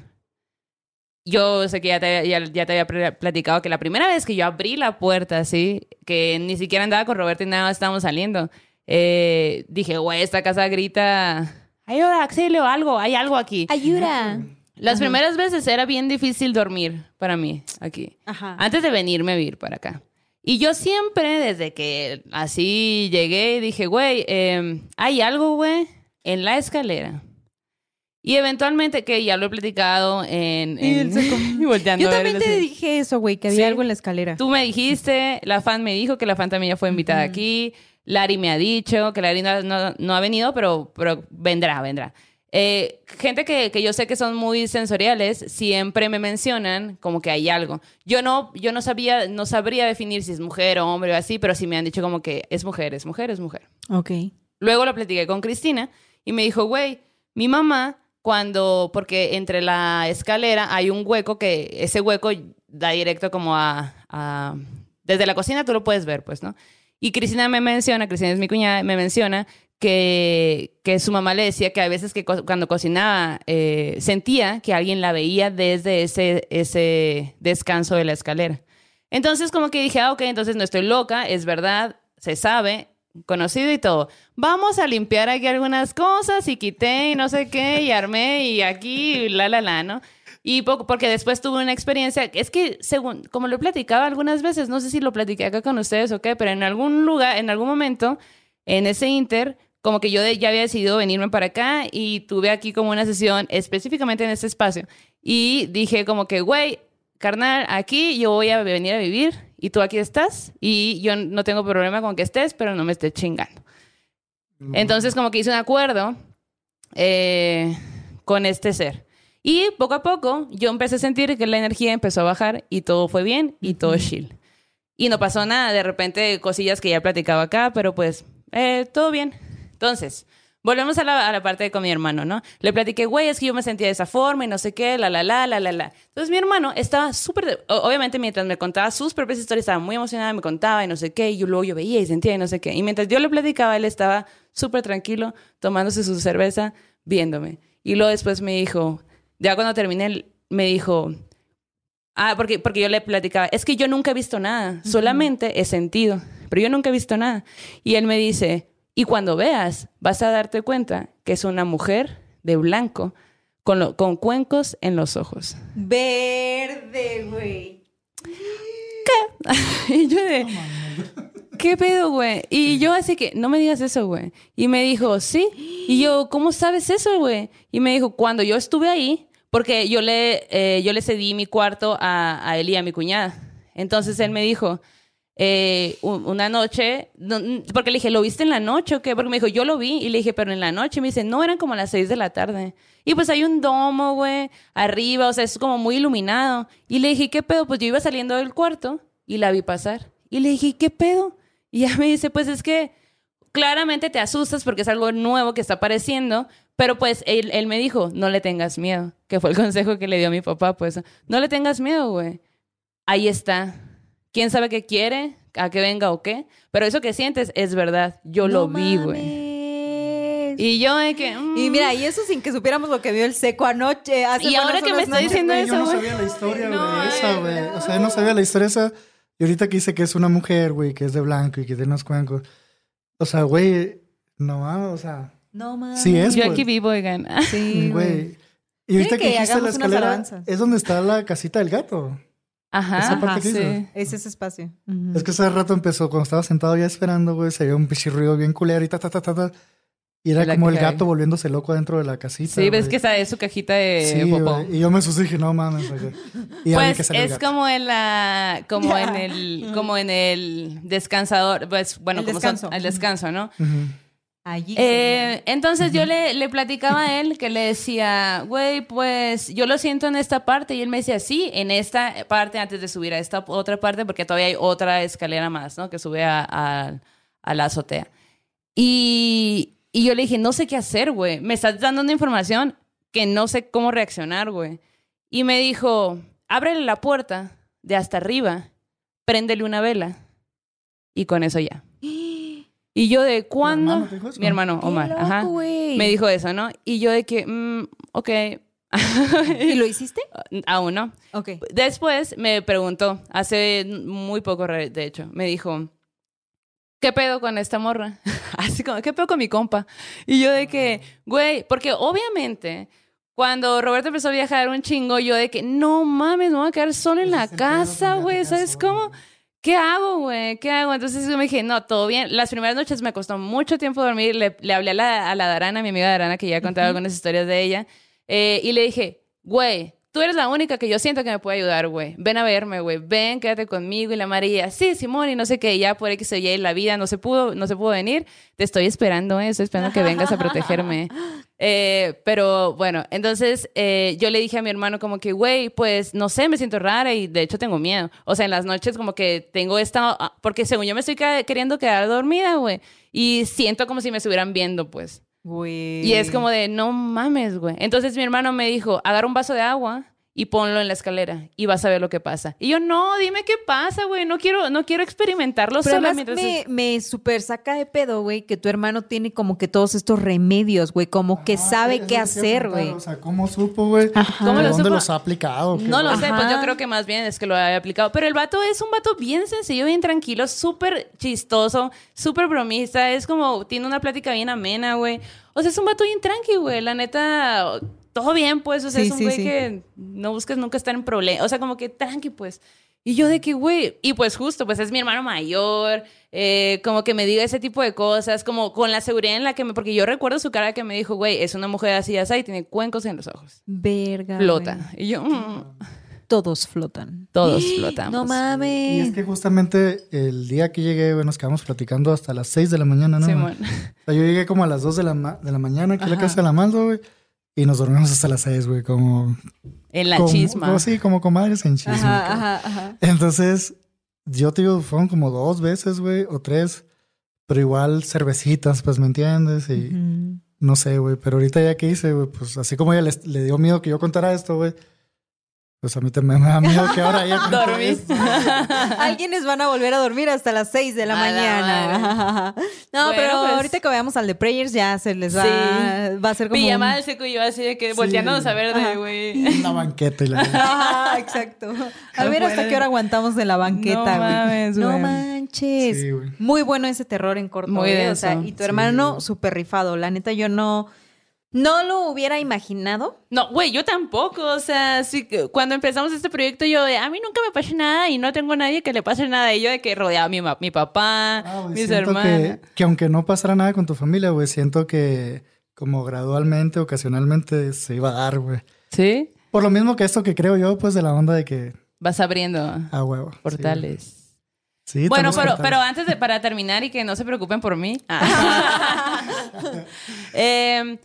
Yo sé que ya te, ya, ya te había pl- platicado que la primera vez que yo abrí la puerta, así, que ni siquiera andaba con Roberto y nada, estábamos saliendo, eh, dije, güey, esta casa grita, ayuda, auxilio, algo, hay algo aquí. Ayuda. Las primeras veces era bien difícil dormir para mí aquí. Ajá. Antes de venirme a vivir para acá. Y yo siempre, desde que así llegué, dije, güey, eh, hay algo, güey, en la escalera. Y eventualmente, que ya lo he platicado en... En- y [LAUGHS] volteando Yo a ver, también te dije eso, güey, que había Sí. algo en la escalera. Tú me dijiste, la fan me dijo que la fan también ya fue invitada aquí. Lari me ha dicho que Lari no, no- no ha venido, pero, pero vendrá, vendrá. Eh, gente que, que yo sé que son muy sensoriales siempre me mencionan como que hay algo. Yo no, yo no sabía, no sabría definir si es mujer o hombre o así, pero sí me han dicho como que es mujer, es mujer, es mujer. Ok. Luego lo platiqué con Cristina y me dijo, güey, mi mamá, cuando, porque entre la escalera hay un hueco que ese hueco da directo como a, a- desde la cocina tú lo puedes ver, pues, ¿no? Y Cristina me menciona, Cristina es mi cuñada, me menciona que, que su mamá le decía que a veces que cuando cocinaba eh, sentía que alguien la veía desde ese, ese descanso de la escalera. Entonces como que dije, ah, ok, entonces no estoy loca, es verdad, se sabe, conocido y todo. Vamos a limpiar aquí algunas cosas y quité y no sé qué y armé y aquí y la, la, la, ¿no? Y poco, porque después tuve una experiencia, es que según, como lo he platicado algunas veces, no sé si lo platiqué acá con ustedes o qué, pero en algún lugar, en algún momento, en ese inter, como que yo de- ya había decidido venirme para acá y tuve aquí como una sesión específicamente en este espacio. Y dije como que, güey, carnal, aquí yo voy a venir a vivir y tú aquí estás y yo no tengo problema con que estés, pero no me estés chingando. Entonces como que hice un acuerdo eh, con este ser. Y poco a poco yo empecé a sentir que la energía empezó a bajar y todo fue bien y todo chill. Y no pasó nada, de repente cosillas que ya platicaba acá, pero pues eh, todo bien. Entonces, volvemos a la, a la parte de con mi hermano, ¿no? Le platiqué, güey, es que yo me sentía de esa forma y no sé qué, la, la, la, la, la, la. Entonces mi hermano estaba súper, obviamente mientras me contaba sus propias historias, estaba muy emocionada, me contaba y no sé qué, y yo luego yo veía y sentía y no sé qué. Y mientras yo le platicaba, él estaba súper tranquilo, tomándose su cerveza, viéndome. Y luego después me dijo, ya cuando terminé, me dijo, Ah, porque, porque yo le platicaba, es que yo nunca he visto nada, solamente he sentido, pero yo nunca he visto nada. Y él me dice, y cuando veas, vas a darte cuenta que es una mujer de blanco con, lo- con cuencos en los ojos. Verde, güey. [LAUGHS] y yo de, ¿qué pedo, güey? Y yo así que, no me digas eso, güey. Y me dijo, sí. Y yo, ¿cómo sabes eso, güey? Y me dijo, cuando yo estuve ahí, porque yo le, eh, yo le cedí mi cuarto a, a él y a mi cuñada. Entonces él me dijo, eh, una noche, porque le dije, ¿lo viste en la noche o qué? Porque me dijo, yo lo vi. Y le dije, pero en la noche. Me dice, no, eran como las seis de la tarde. Y pues hay un domo, güey, arriba, o sea, es como muy iluminado. Y le dije, ¿qué pedo? Pues yo iba saliendo del cuarto y la vi pasar. Y le dije, ¿qué pedo? Y ya me dice, pues es que claramente te asustas porque es algo nuevo que está apareciendo, pero pues él, él me dijo, no le tengas miedo, que fue el [LAUGHS] consejo que le dio a mi papá, pues no le tengas miedo, güey. Ahí está. ¿Quién sabe qué quiere? ¿A qué venga o qué? Pero eso que sientes es verdad. Yo lo vi, güey. Y yo de que... mm. Y mira, y eso sin que supiéramos lo que vio el seco anoche. Hace Y ahora que me está ¿no? diciendo eso, Yo no sabía la historia, güey, No, esa, güey. no. O sea, yo no sabía la historia esa. Y ahorita que dice que es una mujer, güey, que es de blanco y que tiene unos cuencos. O sea, güey, no mames, o sea, No mames. sí es, Yo pues. aquí vivo, oigan. Sí, güey. Y ahorita que, que dijiste la escalera, es donde está la casita del gato. Ajá, Esa parte ajá, que sí. Es ese espacio. Es que hace rato empezó, cuando estaba sentado ya esperando, güey, se veía un pichirruido bien culero y ta, ta, ta, ta, ta. Y era La como el gato volviéndose loco dentro de la casita. Sí, ves güey. que esa es su cajita de Sí, popó. güey. Y yo me asusté y dije, no mames. Y Pues el es como en la, como Ya. en el, como en el descansador, pues bueno, El como son- descanso. el descanso, ¿no? Ujú. Allí. Eh, entonces yo le, le platicaba a él que le decía, güey, pues yo lo siento en esta parte. Y él me decía, sí, en esta parte antes de subir a esta otra parte, porque todavía hay otra escalera más, ¿no? Que sube a, a- a la azotea. Y, y yo le dije, no sé qué hacer, güey. Me estás dando una información que no sé cómo reaccionar, güey. Y me dijo, ábrele la puerta de hasta arriba, préndele una vela. Y con eso ya. Y yo de cuándo... Mi hermano Omar, loco, ajá. güey. Me dijo eso, ¿no? Y yo de que, mm, ok, ¿Y lo hiciste? [LAUGHS] aún no. Ok. Después me preguntó, hace muy poco, de hecho, me dijo, ¿qué pedo con esta morra? [LAUGHS] Así como, ¿qué pedo con mi compa? Y yo de que, güey, porque obviamente cuando Roberto empezó a viajar un chingo, yo de que, no mames, me voy a quedar solo en la casa, güey, ¿sabes cómo? ¿Qué hago, güey? ¿Qué hago? Entonces yo me dije, no, todo bien. Las primeras noches me costó mucho tiempo dormir. Le, le hablé a la, a la Darana, mi amiga Darana, que ya he contado algunas historias de ella. eh, y le dije, güey, tú eres la única que yo siento que me puede ayudar, güey. Ven a verme, güey. Ven, quédate conmigo. Y la María, sí, Simón, y no sé qué. Y ya por X o Y la vida no se pudo, no se pudo venir. Te estoy esperando, eh. Estoy esperando que vengas a protegerme. [LAUGHS] Eh, pero bueno, entonces eh, yo le dije a mi hermano como que, güey, pues no sé, me siento rara y de hecho tengo miedo. O sea, en las noches como que tengo esta, ah, porque según yo me estoy queriendo quedar dormida, güey. Y siento como si me estuvieran viendo, pues. Güey. Y es como de, no mames, güey. Entonces mi hermano me dijo, agarra un vaso de agua y ponlo en la escalera y vas a ver lo que pasa. Y yo, no, dime qué pasa, güey. No quiero, no quiero experimentarlo Pero sola mientras... me, me super saca de pedo, güey, que tu hermano tiene como que todos estos remedios, güey, como que Ah, sabe qué hacer, güey. O sea, ¿cómo supo, güey? ¿Cómo ¿De lo dónde supo? los ha aplicado? No lo sé, pues yo creo que más bien es que lo había aplicado. Pero el vato es un vato bien sencillo, bien tranquilo, súper chistoso, súper bromista. Es como, tiene una plática bien amena, güey. O sea, es un vato bien tranqui, güey. La neta, todo bien, pues. O sea, Sí, es un sí, güey sí. que no buscas nunca estar en problemas. O sea, como que tranqui, pues. Y yo de que, güey, y pues justo, pues es mi hermano mayor, eh, como que me diga ese tipo de cosas, como con la seguridad en la que me, porque yo recuerdo su cara que me dijo, güey, es una mujer así, así, y tiene cuencos en los ojos. Verga. Flota. Y yo, mm, Todos flotan. todos [GASPS] flotamos. No Y mames. es que justamente el día que llegué, güey, nos quedamos platicando hasta las 6 de la mañana, ¿no? Simón. O sea, yo llegué como a las 2 de la, ma- de la mañana aquí a la casa de la Maldo, güey. Y nos dormimos hasta las 6, güey, como... En la como- chisma. como- sí, como comadres en chisma. Ajá, ajá, ajá. Entonces, yo te digo, fueron como dos veces, güey, o tres. Pero igual cervecitas, pues, ¿me entiendes? Y no sé, güey. Pero ahorita ya que hice, güey, pues así como ella le, le dio miedo que yo contara esto, güey. Pues a mí también [LAUGHS] me da miedo que ahora ella [LAUGHS] cuente Dormí. esto. [LAUGHS] Alguienes van a volver a dormir hasta las 6 de la A la mañana. no, Bueno, pero pues- ahorita que veamos al de Prayers ya se les va, Sí. va a ser como... Pijama un- del seco y yo así de que Sí. volteándonos a ver de, güey. Una banqueta y la... Ajá, exacto. A ver hasta qué hora aguantamos de la banqueta, No güey. mames, No manches. Sí, güey. Muy bueno ese terror en corto, Muy güey. O sea, y tu Sí, hermano súper rifado. La neta, yo no... No lo hubiera imaginado. No, güey, yo tampoco. O sea, sí, que cuando empezamos este proyecto, yo de a mí nunca me pasa nada y no tengo a nadie que le pase nada. Y yo de que rodeaba a mi, papá, Ah, mis hermanos. que, que aunque no pasara nada con tu familia, güey, siento que como gradualmente, ocasionalmente se iba a dar, güey. Sí, Por lo mismo que esto que creo yo, pues de la onda de que, vas abriendo ah, huevo. sí, portales. Sí, bueno, tenemos pero, pero antes de para terminar y que no se preocupen por mí. [LAUGHS] [LAUGHS] Em,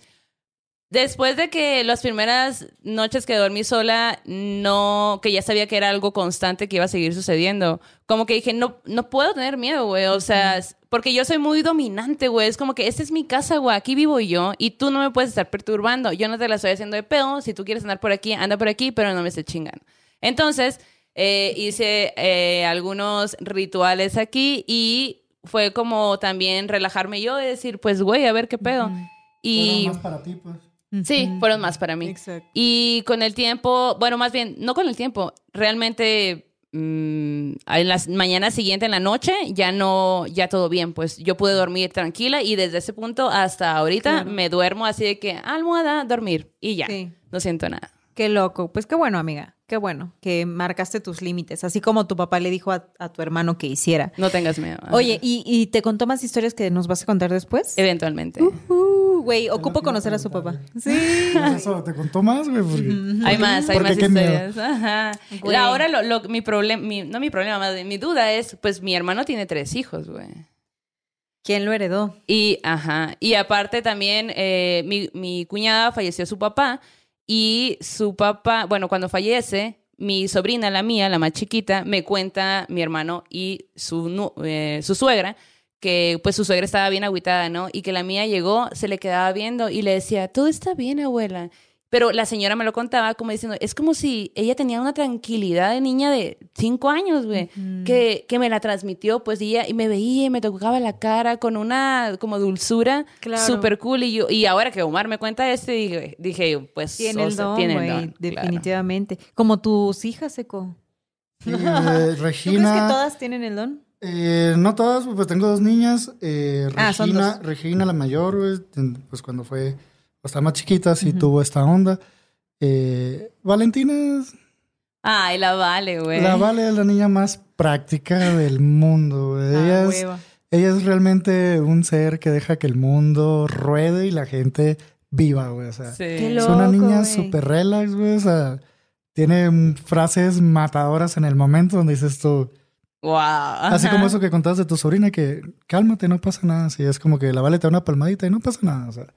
después de que las primeras noches que dormí sola, no, que ya sabía que era algo constante que iba a seguir sucediendo, como que dije, no, no puedo tener miedo, güey. O sea, porque yo soy muy dominante, güey. Es como que esta es mi casa, güey. Aquí vivo yo y tú no me puedes estar perturbando. Yo no te la estoy haciendo de pedo. Si tú quieres andar por aquí, anda por aquí, pero no me estés chingando. Entonces, eh, hice eh, algunos rituales aquí y fue como también relajarme yo y decir, pues, güey, a ver qué pedo. Y Fueron más para ti, pues. Sí, fueron más para mí. Exacto. Y con el tiempo, bueno, más bien, no con el tiempo, realmente mm, en las mañanas siguientes, en la noche, ya no, ya todo bien, pues yo pude dormir tranquila y desde ese punto hasta ahorita Claro. me duermo así de que almohada, dormir y ya, Sí. no siento nada. Qué loco. Pues qué bueno, amiga. Qué bueno que marcaste tus límites, así como tu papá le dijo a, a tu hermano que hiciera. No tengas miedo. Ajá. Oye, ¿y, y te contó más historias que nos vas a contar después? Eventualmente. Uh, Güey, ocupo te iba a conocer a su papá. Sí. Eso, ¿te contó más, güey? Porque- Hay más, hay ¿Por más historias. Ajá. Ahora lo, lo- mi problema, mi- no mi problema, más mi duda es, pues mi hermano tiene tres hijos, güey. ¿Quién lo heredó? Y, ajá, y aparte también, eh, mi, mi cuñada falleció su papá y su papá, bueno, cuando fallece, mi sobrina, la mía, la más chiquita, me cuenta mi hermano y su, eh, su suegra que pues su suegra estaba bien agüitada, ¿no? Y que la mía llegó, se le quedaba viendo y le decía, todo está bien, abuela. Pero la señora me lo contaba como diciendo, es como si ella tenía una tranquilidad de niña de cinco años, güey, que, que me la transmitió, pues, y, ella, y me veía y me tocaba la cara con una como dulzura Claro. súper cool. Y, yo, y ahora que Omar me cuenta esto, dije, dije pues, Tiene el sea, don, tiene el don, claro. definitivamente. Como tus hijas, [LAUGHS] ¿Tú Regina. crees que todas tienen el don? Eh, no todas, pues tengo dos niñas. Eh, Ah, son Regina, dos. Regina, la mayor, pues cuando fue, estaba más chiquita, sí tuvo esta onda. Eh, Valentina, es- Ay, la vale, güey. la Vale es la niña más práctica del mundo. güey. Ah, Ella, es, ella es realmente un ser que deja que el mundo ruede y la gente viva, güey. O sea, Sí. Es una loco, niña súper relax, güey. O sea, tiene frases matadoras en el momento donde dices tú, Wow. Así como eso que contabas de tu sobrina, que cálmate, no pasa nada. Así es como que la Vale te da una palmadita y no pasa nada. O sea.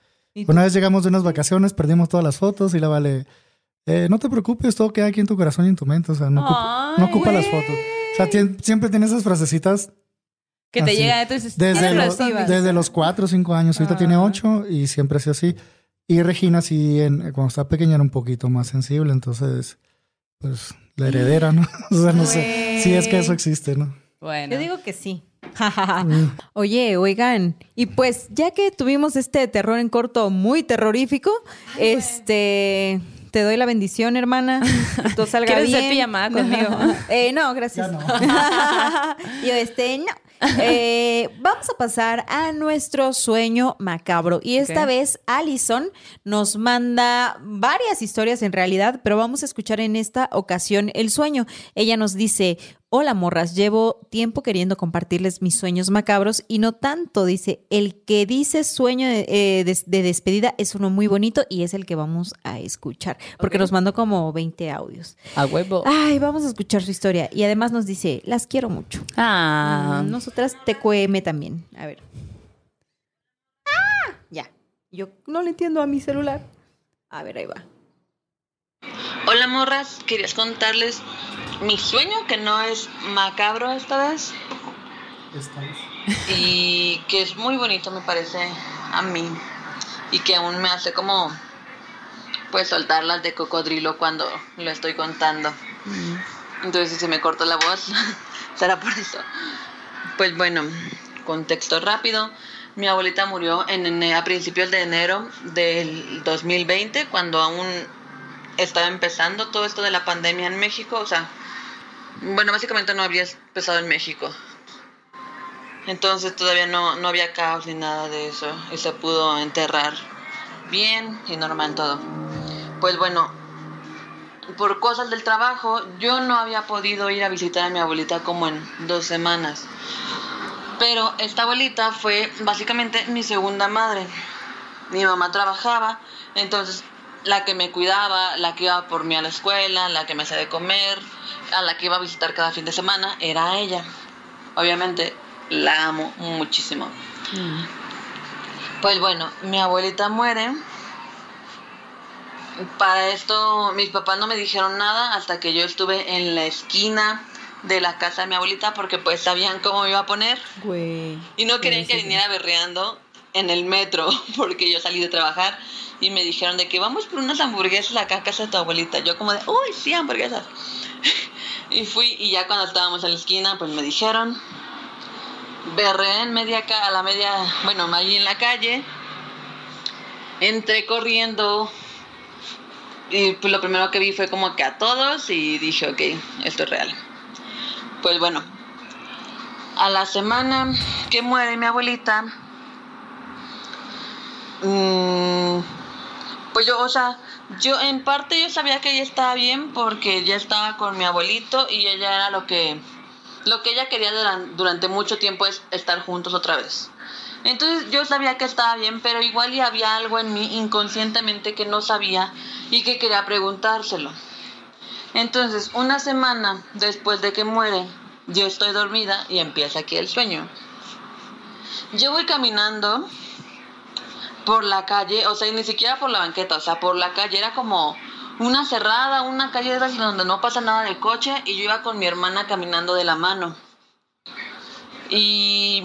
Una vez llegamos de unas vacaciones, perdimos todas las fotos y la Vale, eh, no te preocupes, todo queda aquí en tu corazón y en tu mente. O sea, no ocupa, no ocupa las fotos. O sea, tien- siempre tiene esas frasecitas Que te así. llega de desde, "Tienes los, razón". desde los cuatro o cinco años. Ahorita Ah. tiene ocho y siempre ha sido así. Y Regina, sí, en- cuando estaba pequeña era un poquito más sensible. Entonces, pues, la heredera, ¿no? [LAUGHS] o sea, no sé. Sí, es que eso existe, ¿no? Bueno. Yo digo que sí. [LAUGHS] Oye, oigan, y pues ya que tuvimos este terror en corto muy terrorífico, este, te doy la bendición, hermana. Que todo salga ¿Quieres bien. hacer pijamada conmigo? [LAUGHS] Eh, no, gracias. Ya no. [LAUGHS] Yo, este, no. Eh, vamos a pasar a nuestro sueño macabro. Y esta vez Allison nos manda varias historias en realidad, pero vamos a escuchar en esta ocasión el sueño. Ella nos dice, hola morras, llevo tiempo queriendo compartirles mis sueños macabros y no tanto, dice, el que dice sueño de, eh, des- de despedida es uno muy bonito y es el que vamos a escuchar, porque nos mandó como 20 audios. A huevo. Ay, vamos a escuchar su historia. Y además nos dice, las quiero mucho. Ah. Mm, Nosotras TQM también. A ver. ¡Ah! Ya. Yo no le entiendo a mi celular. A ver, ahí va. Hola morras, querías contarles mi sueño que no es macabro esta vez Esta vez. y que es muy bonito me parece a mí y que aún me hace como pues soltarlas de cocodrilo cuando lo estoy contando. Entonces si se me corta la voz [LAUGHS] será por eso. Pues bueno, contexto rápido. Mi abuelita murió en, ene- a principios de enero del 2020 cuando aún estaba empezando todo esto de la pandemia en México, o sea, bueno, básicamente no había empezado en México. Entonces todavía no, no había caos ni nada de eso y se pudo enterrar bien y normal todo. Pues bueno, por cosas del trabajo yo no había podido ir a visitar a mi abuelita como en dos semanas. Pero esta abuelita fue básicamente mi segunda madre. Mi mamá trabajaba, entonces la que me cuidaba, la que iba por mí a la escuela, la que me hacía de comer, a la que iba a visitar cada fin de semana, era ella. Obviamente la amo muchísimo. Pues bueno, mi abuelita muere. Para esto mis papás no me dijeron nada hasta que yo estuve en la esquina de la casa de mi abuelita porque pues sabían cómo me iba a poner. Güey. Y no querían que viniera berreando en el metro [LAUGHS] porque yo salí de trabajar y me dijeron de que vamos por unas hamburguesas acá a casa de tu abuelita. Yo como de, uy, sí, hamburguesas. [LAUGHS] y fui y ya cuando estábamos en la esquina pues me dijeron, berré en media a la media, bueno, ahí en la calle, entré corriendo y pues lo primero que vi fue como que a todos y dije, ok, esto es real. Pues bueno, a la semana que muere mi abuelita, mm, pues yo, o sea, yo en parte yo sabía que ella estaba bien porque ya estaba con mi abuelito y ella era lo que, lo que ella quería duran- durante mucho tiempo es estar juntos otra vez. Entonces yo sabía que estaba bien, pero igual y había algo en mí inconscientemente que no sabía y que quería preguntárselo. Entonces, una semana después de que muere, yo estoy dormida y empieza aquí el sueño. Yo voy caminando por la calle, o sea, y ni siquiera por la banqueta, o sea, por la calle era como una cerrada, una calle de donde no pasa nada de coche y yo iba con mi hermana caminando de la mano. Y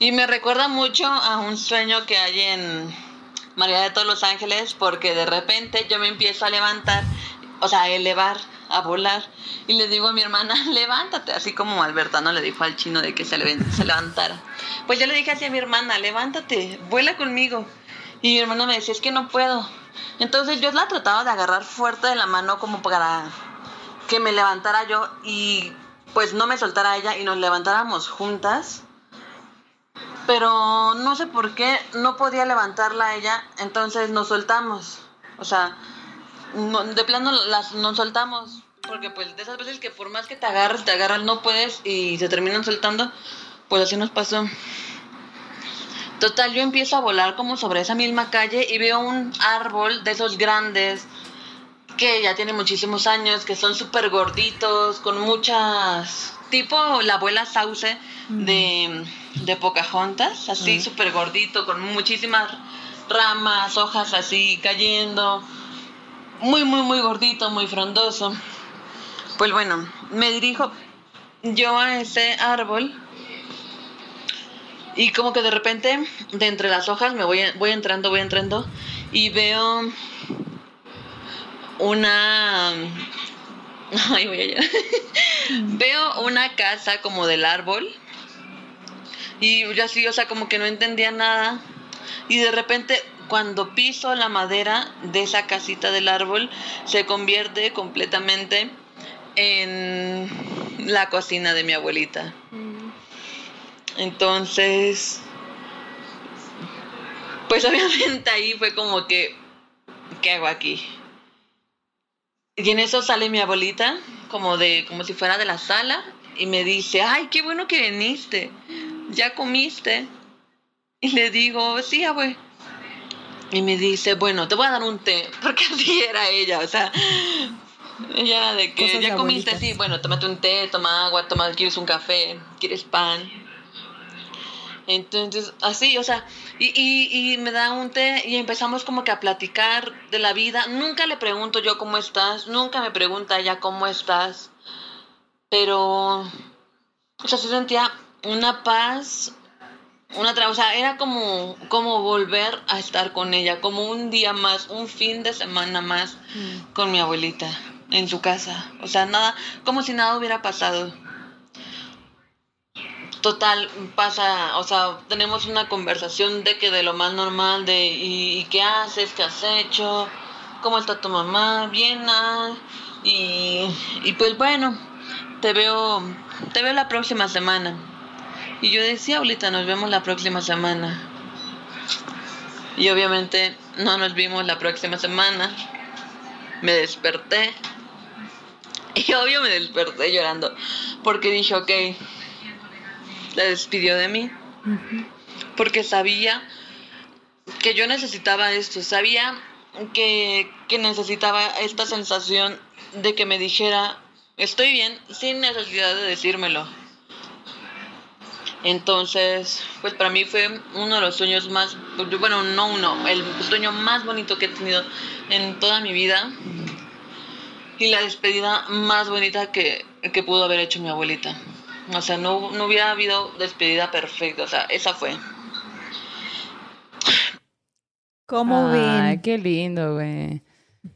y me recuerda mucho a un sueño que hay en María de todos los Ángeles, porque de repente yo me empiezo a levantar, o sea, a elevar, a volar, y le digo a mi hermana, [LAUGHS] levántate, así como Albertano le dijo al chino de que se, se levantara. Pues yo le dije así a mi hermana, levántate, vuela conmigo. Y mi hermana me decía, es que no puedo. Entonces yo la trataba de agarrar fuerte de la mano como para que me levantara yo y pues no me soltara ella y nos levantáramos juntas pero no sé por qué no podía levantarla ella, entonces nos soltamos. O sea, no- de plano las nos soltamos, porque pues de esas veces que por más que te agarres, te agarras, no puedes y se terminan soltando, pues así nos pasó. Total, yo empiezo a volar como sobre esa misma calle y veo un árbol de esos grandes que ya tiene muchísimos años, que son súper gorditos, con muchas... Tipo la abuela Sauce de, de Pocahontas, así súper gordito, con muchísimas ramas, hojas así cayendo. Muy, muy, muy gordito, muy frondoso. Pues bueno, me dirijo yo a ese árbol y como que de repente, de entre las hojas, me voy, voy entrando, voy entrando y veo una... Ay, voy a llorar. [LAUGHS] Veo una casa como del árbol y yo así, o sea, como que no entendía nada. Y de repente, cuando piso la madera de esa casita del árbol, se convierte completamente en... la cocina de mi abuelita. Entonces, pues [LAUGHS] obviamente ahí fue como que, ¿qué hago aquí? Y en eso sale mi abuelita, como de, como si fuera de la sala, y me dice, ay, qué bueno que viniste, ya comiste. Y le digo, sí, abue. Y me dice, bueno, te voy a dar un té, [LAUGHS] porque así era ella, o sea, ella era de que Cosas ya comiste, abuelitas. sí, bueno, tómate un té, toma agua, toma, quieres un café, quieres pan. Entonces, así, o sea, y, y, y me da un té y empezamos como que a platicar de la vida. Nunca le pregunto yo cómo estás, nunca me pregunta ella cómo estás, pero, o sea, se sentía una paz, una o sea, era como, como volver a estar con ella, como un día más, un fin de semana más con mi abuelita en su casa. O sea, nada, como si nada hubiera pasado. Total, pasa, o sea, tenemos una conversación de que de lo más normal, de ¿y, y qué haces? ¿Qué has hecho? ¿Cómo está tu mamá? Bien, ah, y, y pues bueno, te veo, te veo la próxima semana. Y yo decía, abuelita, nos vemos la próxima semana. Y obviamente no nos vimos la próxima semana. Me desperté. [LAUGHS] Y obvio me desperté llorando. Porque dije, ok, la despidió de mí. Porque sabía que yo necesitaba esto. Sabía que, que necesitaba esta sensación de que me dijera, estoy bien, sin necesidad de decírmelo. Entonces, pues para mí fue uno de los sueños más, bueno, no uno, el sueño más bonito que he tenido en toda mi vida y la despedida más bonita que, que pudo haber hecho mi abuelita. O sea, no, no hubiera habido despedida perfecta, o sea, esa fue. ¿Cómo Ay, ven? qué lindo, güey.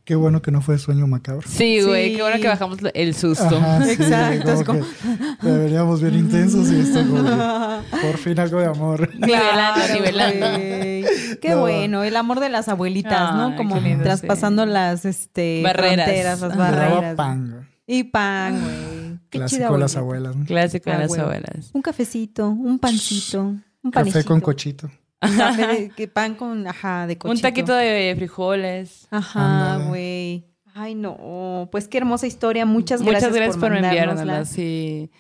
Qué bueno que no fue sueño macabro. Sí, güey, Sí. qué bueno que bajamos el susto. Ajá, sí, [LAUGHS] Exacto, como que Deberíamos bien intensos y esto como que [LAUGHS] por fin algo de amor. Nivelando, Claro, nivelando. güey. Qué No. bueno, el amor de las abuelitas, ¿no? Como lindo, traspasando sí. las este, Barreras. fronteras, las pan. Y pan, güey. Qué Clásico de las abuelita. abuelas. ¿no? Clásico de Ah, las abuelas. Un cafecito, un pancito, un Café panecito. con cochito. Un [LAUGHS] café de, que pan con, ajá, de cochito. Un taquito de frijoles. Ajá, güey. Ay, no. Pues qué hermosa historia. Muchas Muchas gracias, gracias por, mandárnosla. enviárnosla, sí.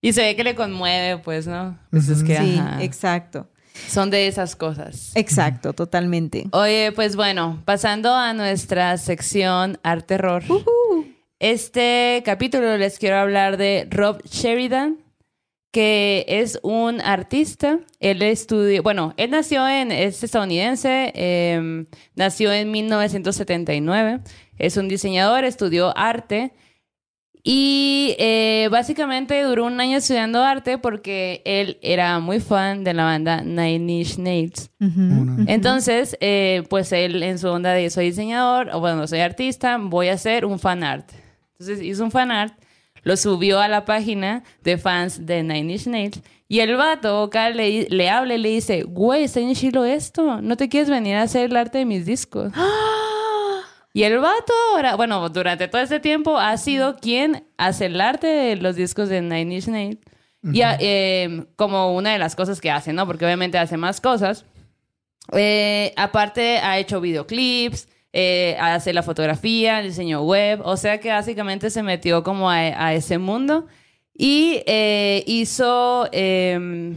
Y se ve que le conmueve, pues, ¿no? Pues es que, Sí, ajá, exacto. son de esas cosas. Exacto, totalmente. Oye, pues bueno, pasando a nuestra sección Arte Terror. Este capítulo les quiero hablar de Rob Sheridan, que es un artista. Él estudió, bueno, él nació en, es estadounidense, eh, nació en 1979. Es un diseñador, estudió arte. Y eh, básicamente duró un año estudiando arte porque él era muy fan de la banda Nine Inch Nails. Una- Entonces, eh, pues él en su onda de soy diseñador, o bueno, soy artista, voy a hacer un fan art. Entonces hizo un fan art, lo subió a la página de fans de Nine Inch Nails, y el vato le, le habla y le dice, güey, está en chilo esto, ¿no te quieres venir a hacer el arte de mis discos? [GASPS] Y el vato ahora, bueno, durante todo este tiempo ha sido quien hace el arte de los discos de Nine Inch Nails. Y eh, como una de las cosas que hace, ¿no? Porque obviamente hace más cosas. Eh, aparte ha hecho videoclips, eh, hace la fotografía, el diseño web, o sea que básicamente se metió como a, a ese mundo y eh, hizo, eh,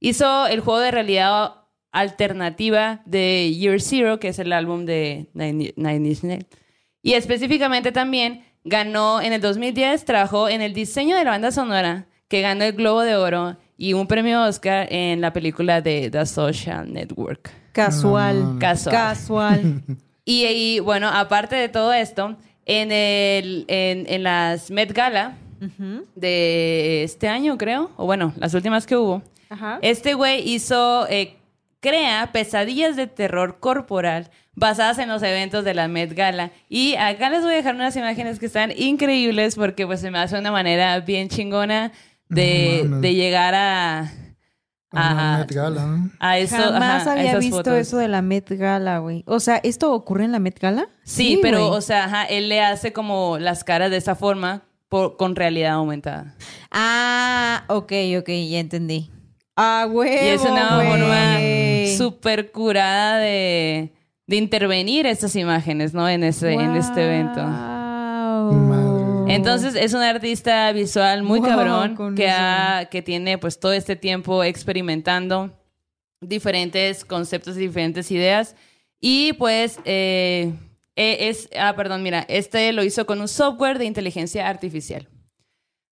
hizo el juego de realidad alternativa de Year Zero, que es el álbum de Nine Nine Inch Nails. Y específicamente también ganó en el 2010, trabajó en el diseño de la banda sonora, que ganó el Globo de Oro y un premio Oscar en la película de The Social Network. Casual. Casual. Casual. [LAUGHS] Y, y, bueno, aparte de todo esto, en, el, en, en las Met Gala de este año, creo, o bueno, las últimas que hubo, Ajá. este güey hizo, eh, crea pesadillas de terror corporal basadas en los eventos de la Met Gala. Y acá les voy a dejar unas imágenes que están increíbles porque pues se me hace una manera bien chingona de, No de llegar a... Una a- Met Gala, ¿no? a eso, Jamás ajá, a había esas visto fotos. eso de la Met Gala, güey. O sea, ¿esto ocurre en la Met Gala? Sí, pero, o sea, ajá, él le hace como las caras de esa forma por- con realidad aumentada. Ah, ok, ok, ya entendí. Ah, güey. y es una forma súper curada de, de intervenir estas imágenes, ¿no? En, ese, en este evento. Entonces es un artista visual muy Wow, cabrón que, ha- que tiene pues todo este tiempo experimentando diferentes conceptos y diferentes ideas. Y pues eh, eh, es, ah, perdón, mira, este lo hizo con un software de inteligencia artificial.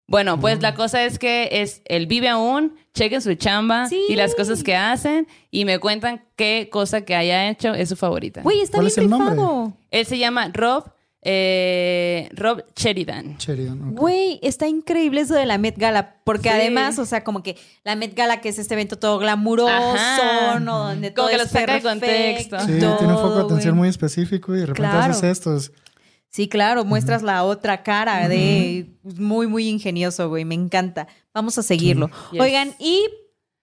Bueno, pues la cosa es que es, él vive aún, chequen su chamba Sí. y las cosas que hacen y me cuentan qué cosa que haya hecho es su favorita. Güey, está ¿Cuál bien es el nombre? rifado. Él se llama Rob, eh, Rob Sheridan. Sheridan. Güey, está increíble eso de la Met Gala, porque Sí. además, o sea, como que la Met Gala, que es este evento todo glamuroso, Ajá. ¿no? Donde Como todo que es lo saca de perfecto contexto. Sí, tiene un foco de atención muy específico y de repente Claro. haces esto. es- Sí, claro, muestras la otra cara de muy, muy ingenioso, güey. Me encanta. Vamos a seguirlo. Yes. Oigan, y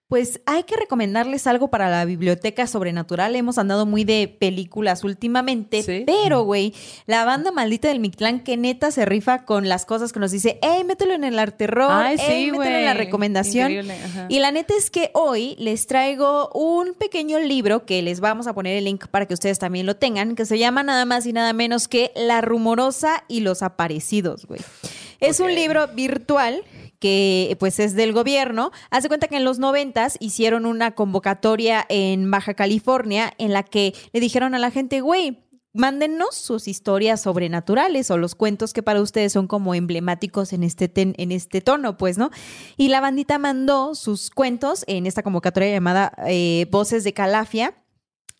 pues hay que recomendarles algo para la biblioteca sobrenatural. Hemos andado muy de películas últimamente, Sí. pero, güey, la banda maldita del Mictlán que neta se rifa con las cosas que nos dice, hey, mételo en el arte terror, Ay, "Ey, sí, mételo en la recomendación. Y la neta es que hoy les traigo un pequeño libro que les vamos a poner el link para que ustedes también lo tengan, que se llama nada más y nada menos que La rumorosa y los aparecidos, güey. Es un libro virtual que pues es del gobierno. Hace cuenta que en los noventas hicieron una convocatoria en Baja California en la que le dijeron a la gente, güey, mándennos sus historias sobrenaturales o los cuentos que para ustedes son como emblemáticos en este, en este tono, pues, ¿no? Y la bandita mandó sus cuentos en esta convocatoria llamada eh, Voces de Calafia.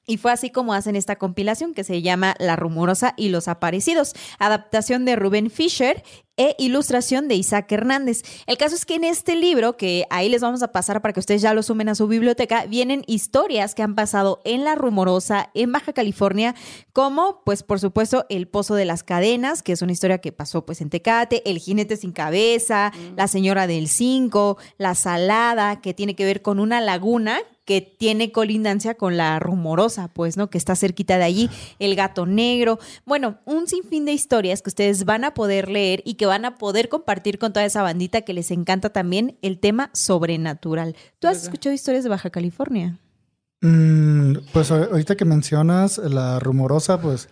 Y fue así como hacen esta compilación que se llama La Rumorosa y los Aparecidos, adaptación de Rubén Fisher e ilustración de Isaac Hernández. El caso es que en este libro, que ahí les vamos a pasar para que ustedes ya lo sumen a su biblioteca, vienen historias que han pasado en La Rumorosa, en Baja California, como pues por supuesto El Pozo de las Cadenas, que es una historia que pasó pues en Tecate, El Jinete sin Cabeza, La Señora del Cinco, La Salada, que tiene que ver con una laguna que tiene colindancia con la rumorosa, pues, ¿no? Que está cerquita de allí, el gato negro. Bueno, un sinfín de historias que ustedes van a poder leer y que van a poder compartir con toda esa bandita que les encanta también el tema sobrenatural. ¿Tú has escuchado historias de Baja California? Mm, pues ahorita que mencionas la rumorosa, pues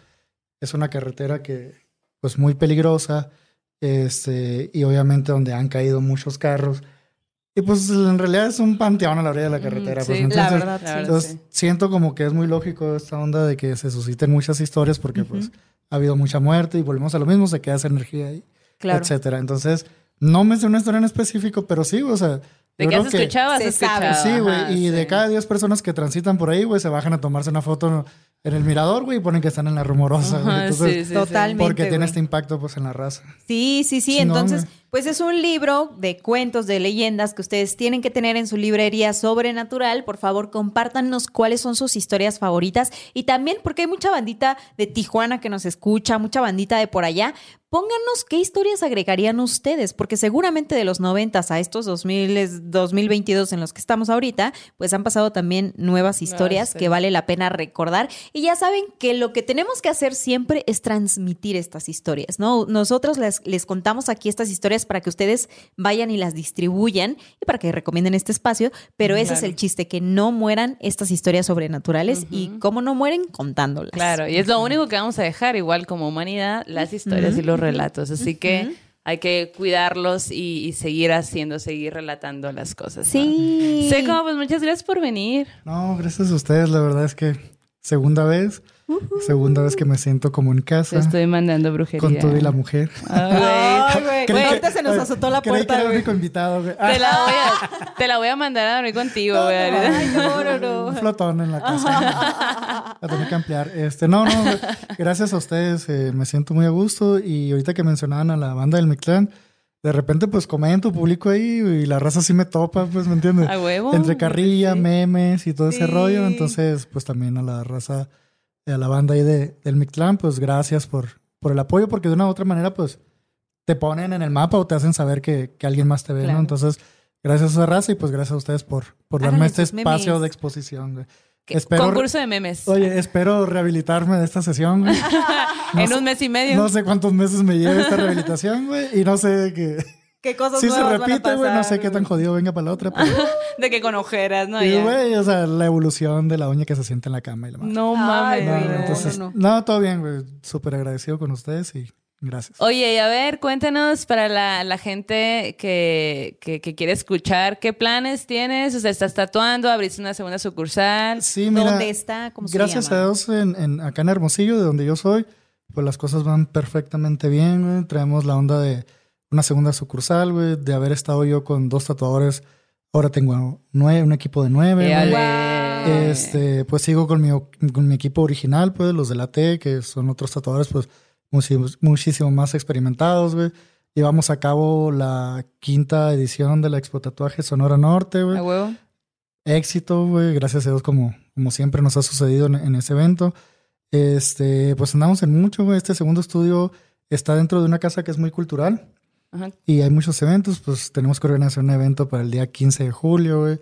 es una carretera que, pues muy peligrosa, este, y obviamente donde han caído muchos carros. Y pues en realidad es un panteón a la orilla de la carretera. Mm, pues, sí, entonces, la verdad, sí. entonces, sí. siento como que es muy lógico esta onda de que se susciten muchas historias porque pues ha habido mucha muerte y volvemos a lo mismo, se queda esa energía ahí, Claro. etcétera. Entonces, no me sé una historia en específico, pero sí, o sea, ¿De qué has que- escuchado? Has escuchado. Sí, güey. Y de cada 10 personas que transitan por ahí, güey, se bajan a tomarse una foto en el mirador, güey, y ponen que están en la rumorosa, güey. Entonces, sí. Totalmente. porque tiene este impacto, pues, en la raza. Sí, sí, sí. Entonces. Pues es un libro de cuentos, de leyendas que ustedes tienen que tener en su librería sobrenatural. Por favor, compártanos cuáles son sus historias favoritas. Y también, porque hay mucha bandita de Tijuana que nos escucha, mucha bandita de por allá. Pónganos qué historias agregarían ustedes, porque seguramente de los 90 a estos 2000, 2022 en los que estamos ahorita, pues han pasado también nuevas historias sí. que vale la pena recordar. Y ya saben que lo que tenemos que hacer siempre es transmitir estas historias, ¿no? Nosotros les, les contamos aquí estas historias para que ustedes vayan y las distribuyan y para que recomienden este espacio, pero ese es el chiste, que no mueran estas historias sobrenaturales y cómo no mueren contándolas. Claro, y es lo único que vamos a dejar, igual como humanidad, las historias y los relatos. Así que hay que cuidarlos y, y seguir haciendo, seguir relatando las cosas. ¿no? Sí. Seco, pues muchas gracias por venir. No, gracias a ustedes. La verdad es que segunda vez, segunda vez que me siento como en Te casa estoy mandando brujería. con tú y la mujer. Ay, güey. Ahorita se nos azotó la creí que puerta, era el único invitado, güey. Te la, voy a, [LAUGHS] te la voy a mandar a dormir contigo, güey. Ay, no, no, no. Un flotón en la casa. [LAUGHS] La tenía que ampliar. Este, no, no, gracias a ustedes. eh, me siento muy a gusto. Y ahorita que mencionaban a la banda del Mictlán, de repente, pues comento, publico ahí y la raza sí me topa, pues, ¿me entiendes? A huevo. Entre carrilla, Sí. memes y todo ese rollo. Entonces, pues también a la raza, a la banda ahí de, del Mictlán, pues gracias por, por el apoyo, porque de una u otra manera, pues te ponen en el mapa o te hacen saber que, que alguien más te ve, Claro. ¿no? Entonces, gracias a esa raza y pues gracias a ustedes por, por darme este espacio memes. de exposición, güey. Concurso de memes. Oye, espero rehabilitarme de esta sesión, güey. [LAUGHS] No en sé- un mes y medio. No sé cuántos meses me lleve esta rehabilitación, güey. Y no sé qué. ¿Qué cosas Si se repite, güey, no sé qué tan jodido venga para la otra. Pero, [LAUGHS] De que con ojeras, ¿no? y, güey, o sea, la evolución de la uña que se siente en la cama y la madre. No mames. No, güey, no, entonces, no, no, todo bien, güey. Súper agradecido con ustedes y gracias. Oye, y a ver, cuéntanos para la, la gente que, que, que quiere escuchar, ¿qué planes tienes? O sea, ¿estás tatuando? ¿Abriste una segunda sucursal? Sí, mira. ¿Dónde está? ¿Cómo se Gracias llama? a Dios, en, en- acá en Hermosillo, de donde yo soy, pues las cosas van perfectamente bien, güey. Traemos la onda de una segunda sucursal, güey. De haber estado yo con dos tatuadores, ahora tengo nueve, un equipo de nueve. Este, pues sigo con mi, con mi equipo original, pues los de la T, que son otros tatuadores, pues muchísimo, muchísimo más experimentados, güey. Llevamos a cabo la quinta edición de la Expo Tatuaje Sonora Norte, güey éxito, güey. Gracias a Dios, como, como siempre nos ha sucedido en, en ese evento. Este, pues andamos en mucho, güey. Este segundo estudio está dentro de una casa que es muy cultural Ajá. y hay muchos eventos. Pues tenemos que organizar un evento para el día 15 de julio, güey.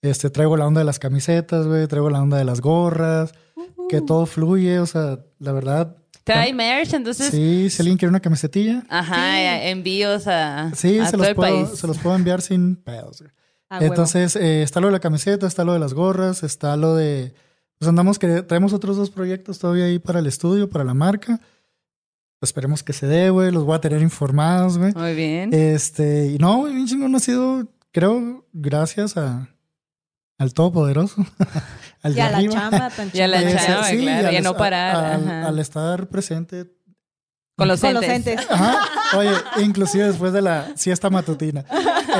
Este, traigo la onda de las camisetas, güey. Traigo la onda de las gorras. Que todo fluye, o sea, la verdad. ¿Trae merch? Entonces, Sí, si alguien quiere una camisetilla, ajá, eh, envíos a, sí, a se todo los, el puedo, país. se los puedo enviar sin pedos, güey. Ah. Entonces, eh, está lo de la camiseta, está lo de las gorras, está lo de. Pues andamos que traemos otros dos proyectos todavía ahí para el estudio, para la marca. Pues esperemos que se dé, güey. Los voy a tener informados, güey. Muy bien. Este, y no, güey, bien chingón ha sido, creo, gracias a al Todopoderoso, [LAUGHS] al Y a la chamba tan Y a la chamba, sí, claro, al y a no parar, Al, estar presente. Con los Con los entes. Ajá. Oye, inclusive después de la siesta matutina.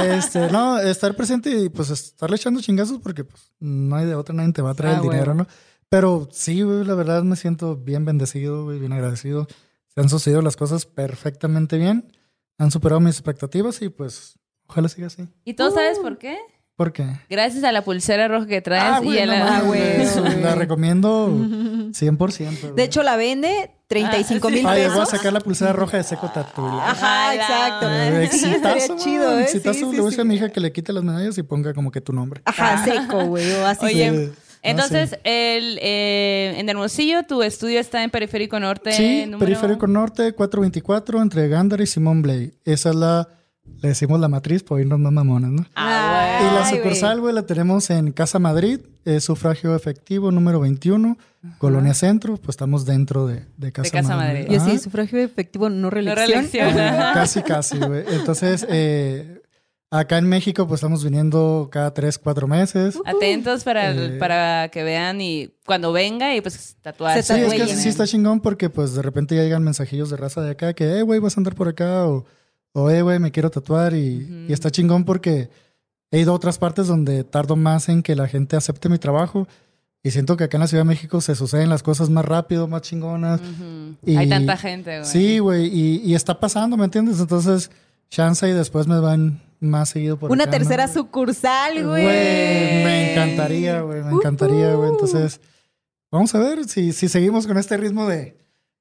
Este, no, estar presente y pues estarle echando chingazos porque pues no hay de otra, nadie te va a traer Ah, el dinero. ¿no? Pero sí, güey, la verdad me siento bien bendecido, güey, bien agradecido. Se han sucedido las cosas perfectamente bien. Han superado mis expectativas y pues ojalá siga así. ¿Y tú sabes por qué? ¿Por qué? Gracias a la pulsera roja que traes Ah, y güey, a no la... mames, güey. güey, La recomiendo 100%. güey. De hecho, la vende 35 mil Ay, voy a pesos. sacar la pulsera roja de seco tatu. Ajá, exacto. madre. Exitazo, chido, man, ¿eh? Exitazo. Sí, sí, Le voy a sí. mi hija que le quite las medallas y ponga como que tu nombre. Ajá, seco, güey. O así. Oye, Sí. Entonces, Ah, el, eh, en Hermosillo, tu estudio está en Periférico Norte. Sí, número- Periférico Norte 424 entre Gándara y Simón Blay. Esa es la, le decimos la matriz por irnos más mamones, ¿no? Ah, y la sucursal, güey, la tenemos en Casa Madrid, es sufragio efectivo número 21, Colonia Centro, pues estamos dentro de, de Casa, Casa Madrid. Yo Ajá. sí, sufragio efectivo, no No reelección. reelección. Ajá, Casi, casi, güey. Entonces, [LAUGHS] eh, acá en México, pues estamos viniendo cada tres, cuatro meses. Atentos para, Eh. para que vean y cuando venga y pues tatuarse. Se Sí, es que sí está chingón porque pues de repente ya llegan mensajillos de raza de acá que, eh, güey, vas a andar por acá o, o eh, güey, me quiero tatuar y, y está chingón porque he ido a otras partes donde tardo más en que la gente acepte mi trabajo y siento que acá en la Ciudad de México se suceden las cosas más rápido, más chingonas. Y- Hay tanta gente, güey. Sí, güey, y, y está pasando, ¿me entiendes? Entonces, chance y después me van más seguido por Una acá, ¿no? tercera sucursal, güey. Me encantaría, güey, me encantaría, güey. Entonces, vamos a ver si, si seguimos con este ritmo de,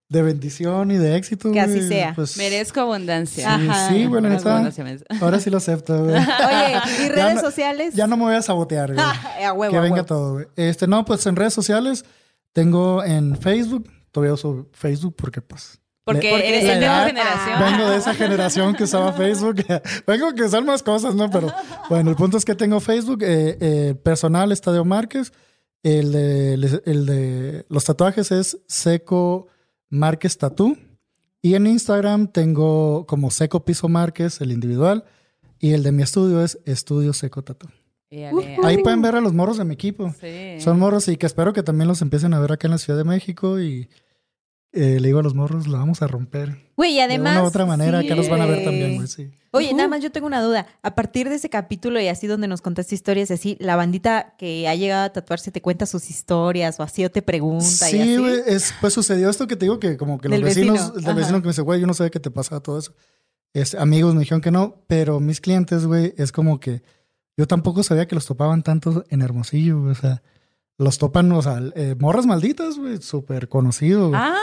de bendición y de éxito. Que así sea. Pues, Merezco abundancia. Sí, Ajá. sí, neta. me- Ahora sí lo acepto, güey. Oye, ¿y [LAUGHS] Ya redes no- sociales? Ya no me voy a sabotear, güey. [LAUGHS] a huevo, que a venga huevo. todo, güey. Este, no, pues en redes sociales tengo en Facebook. Todavía uso Facebook porque, pues. Porque eres la de nueva generación. Vengo de esa [LAUGHS] generación que usaba Facebook. [LAUGHS] vengo que usar más cosas, ¿no? Pero bueno, el punto es que tengo Facebook. eh, eh, personal, Estadio Márquez. El de, el de los tatuajes es Seco Márquez Tatú. Y en Instagram tengo como Seco Piso Márquez, el individual. Y el de mi estudio es Estudio Seco Tatú. Ahí pueden ver a los morros de mi equipo. Sí. Son morros y que espero que también los empiecen a ver acá en la Ciudad de México. Y eh, le digo a los morros, la vamos a romper. Güey, y además. de una u otra manera, sí. acá los van a ver también, güey. Sí. Oye, nada más yo tengo una duda. A partir de ese capítulo y así donde nos contaste historias y así, la bandita que ha llegado a tatuarse te cuenta sus historias o así o te pregunta y Sí, así. es, pues sucedió esto que te digo que como que los Del vecinos, vecino, del ajá. vecino que me dice, güey, yo no sé qué te pasa todo eso. Es, amigos me dijeron que no, pero mis clientes, güey, es como que yo tampoco sabía que los topaban tanto en Hermosillo, güey, o sea, los topan, o sea, eh, morras malditas, güey, súper conocido, güey. Ah,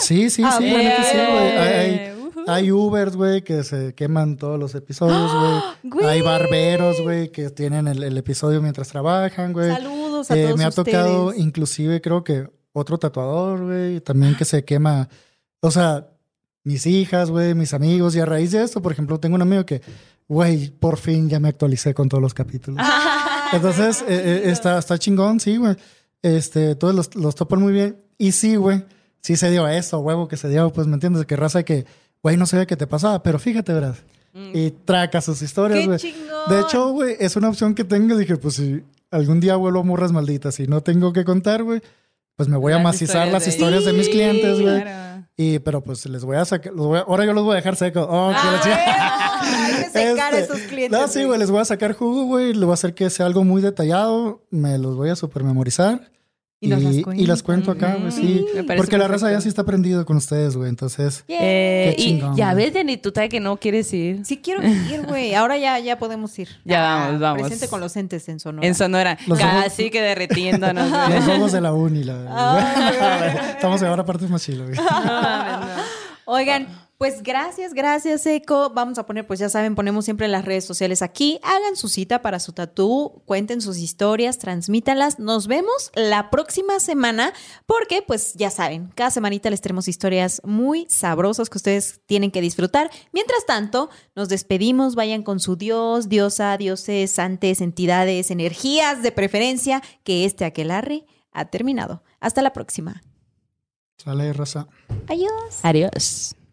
Sí, sí, sí, ok. la neta sí, güey. Hay, Ubers, güey, que se queman todos los episodios, [GASPS] güey. Hay barberos, güey, que tienen el, el episodio mientras trabajan, güey. Saludos. A Eh, todos me ha ustedes. tocado, inclusive, creo que otro tatuador, güey, también que se quema. O sea, mis hijas, güey, mis amigos. Y a raíz de esto, por ejemplo, tengo un amigo que, güey, por fin ya me actualicé con todos los capítulos. [LAUGHS] Entonces, eh, eh, está, está chingón, sí, güey. Este, todos los, los topan muy bien. Y sí, güey, sí se dio eso, huevo, que se dio, pues, ¿me entiendes? Que raza que, güey, no sabía qué te pasaba, pero fíjate, verás. Y traca sus historias, ¡Qué güey. De hecho, güey, es una opción que tengo. Dije, pues si algún día vuelvo a morras malditas y no tengo que contar, güey, pues me voy a macizar historias las de- historias de mis clientes, güey. claro. Y, pero pues les voy a sacar, voy a- ahora yo los voy a dejar secos. Oh, Ah, que secar a Este, esos clientes. No, sí, güey, les voy a sacar jugo, güey. Le voy a hacer que sea algo muy detallado. Me los voy a super Y las y cuento acá, güey, Mm, sí. Porque la raza ya sí está aprendido con ustedes, güey. Entonces, Eh, Qué y ya ves, Jenny, tú sabes que no quieres ir. Sí quiero ir, güey. Ahora ya, ya podemos ir. Ya Ah, vamos, vamos. Presente con los entes en Sonora. En Sonora, Los casi que derritiéndonos. [LAUGHS] güey. los juegos de la uni, la Ah, [LAUGHS] Estamos ahora parte más chilo, güey. [LAUGHS] No no. Oigan, pues gracias, gracias, Eco. Vamos a poner, pues ya saben, ponemos siempre las redes sociales aquí. Hagan su cita para su tatú, cuenten sus historias, transmítanlas. Nos vemos la próxima semana porque, pues ya saben, cada semanita les tenemos historias muy sabrosas que ustedes tienen que disfrutar. Mientras tanto, nos despedimos. Vayan con su dios, diosa, dioses, santes, entidades, energías de preferencia, que este aquelarre ha terminado. Hasta la próxima. Sale, raza. Adiós. Adiós.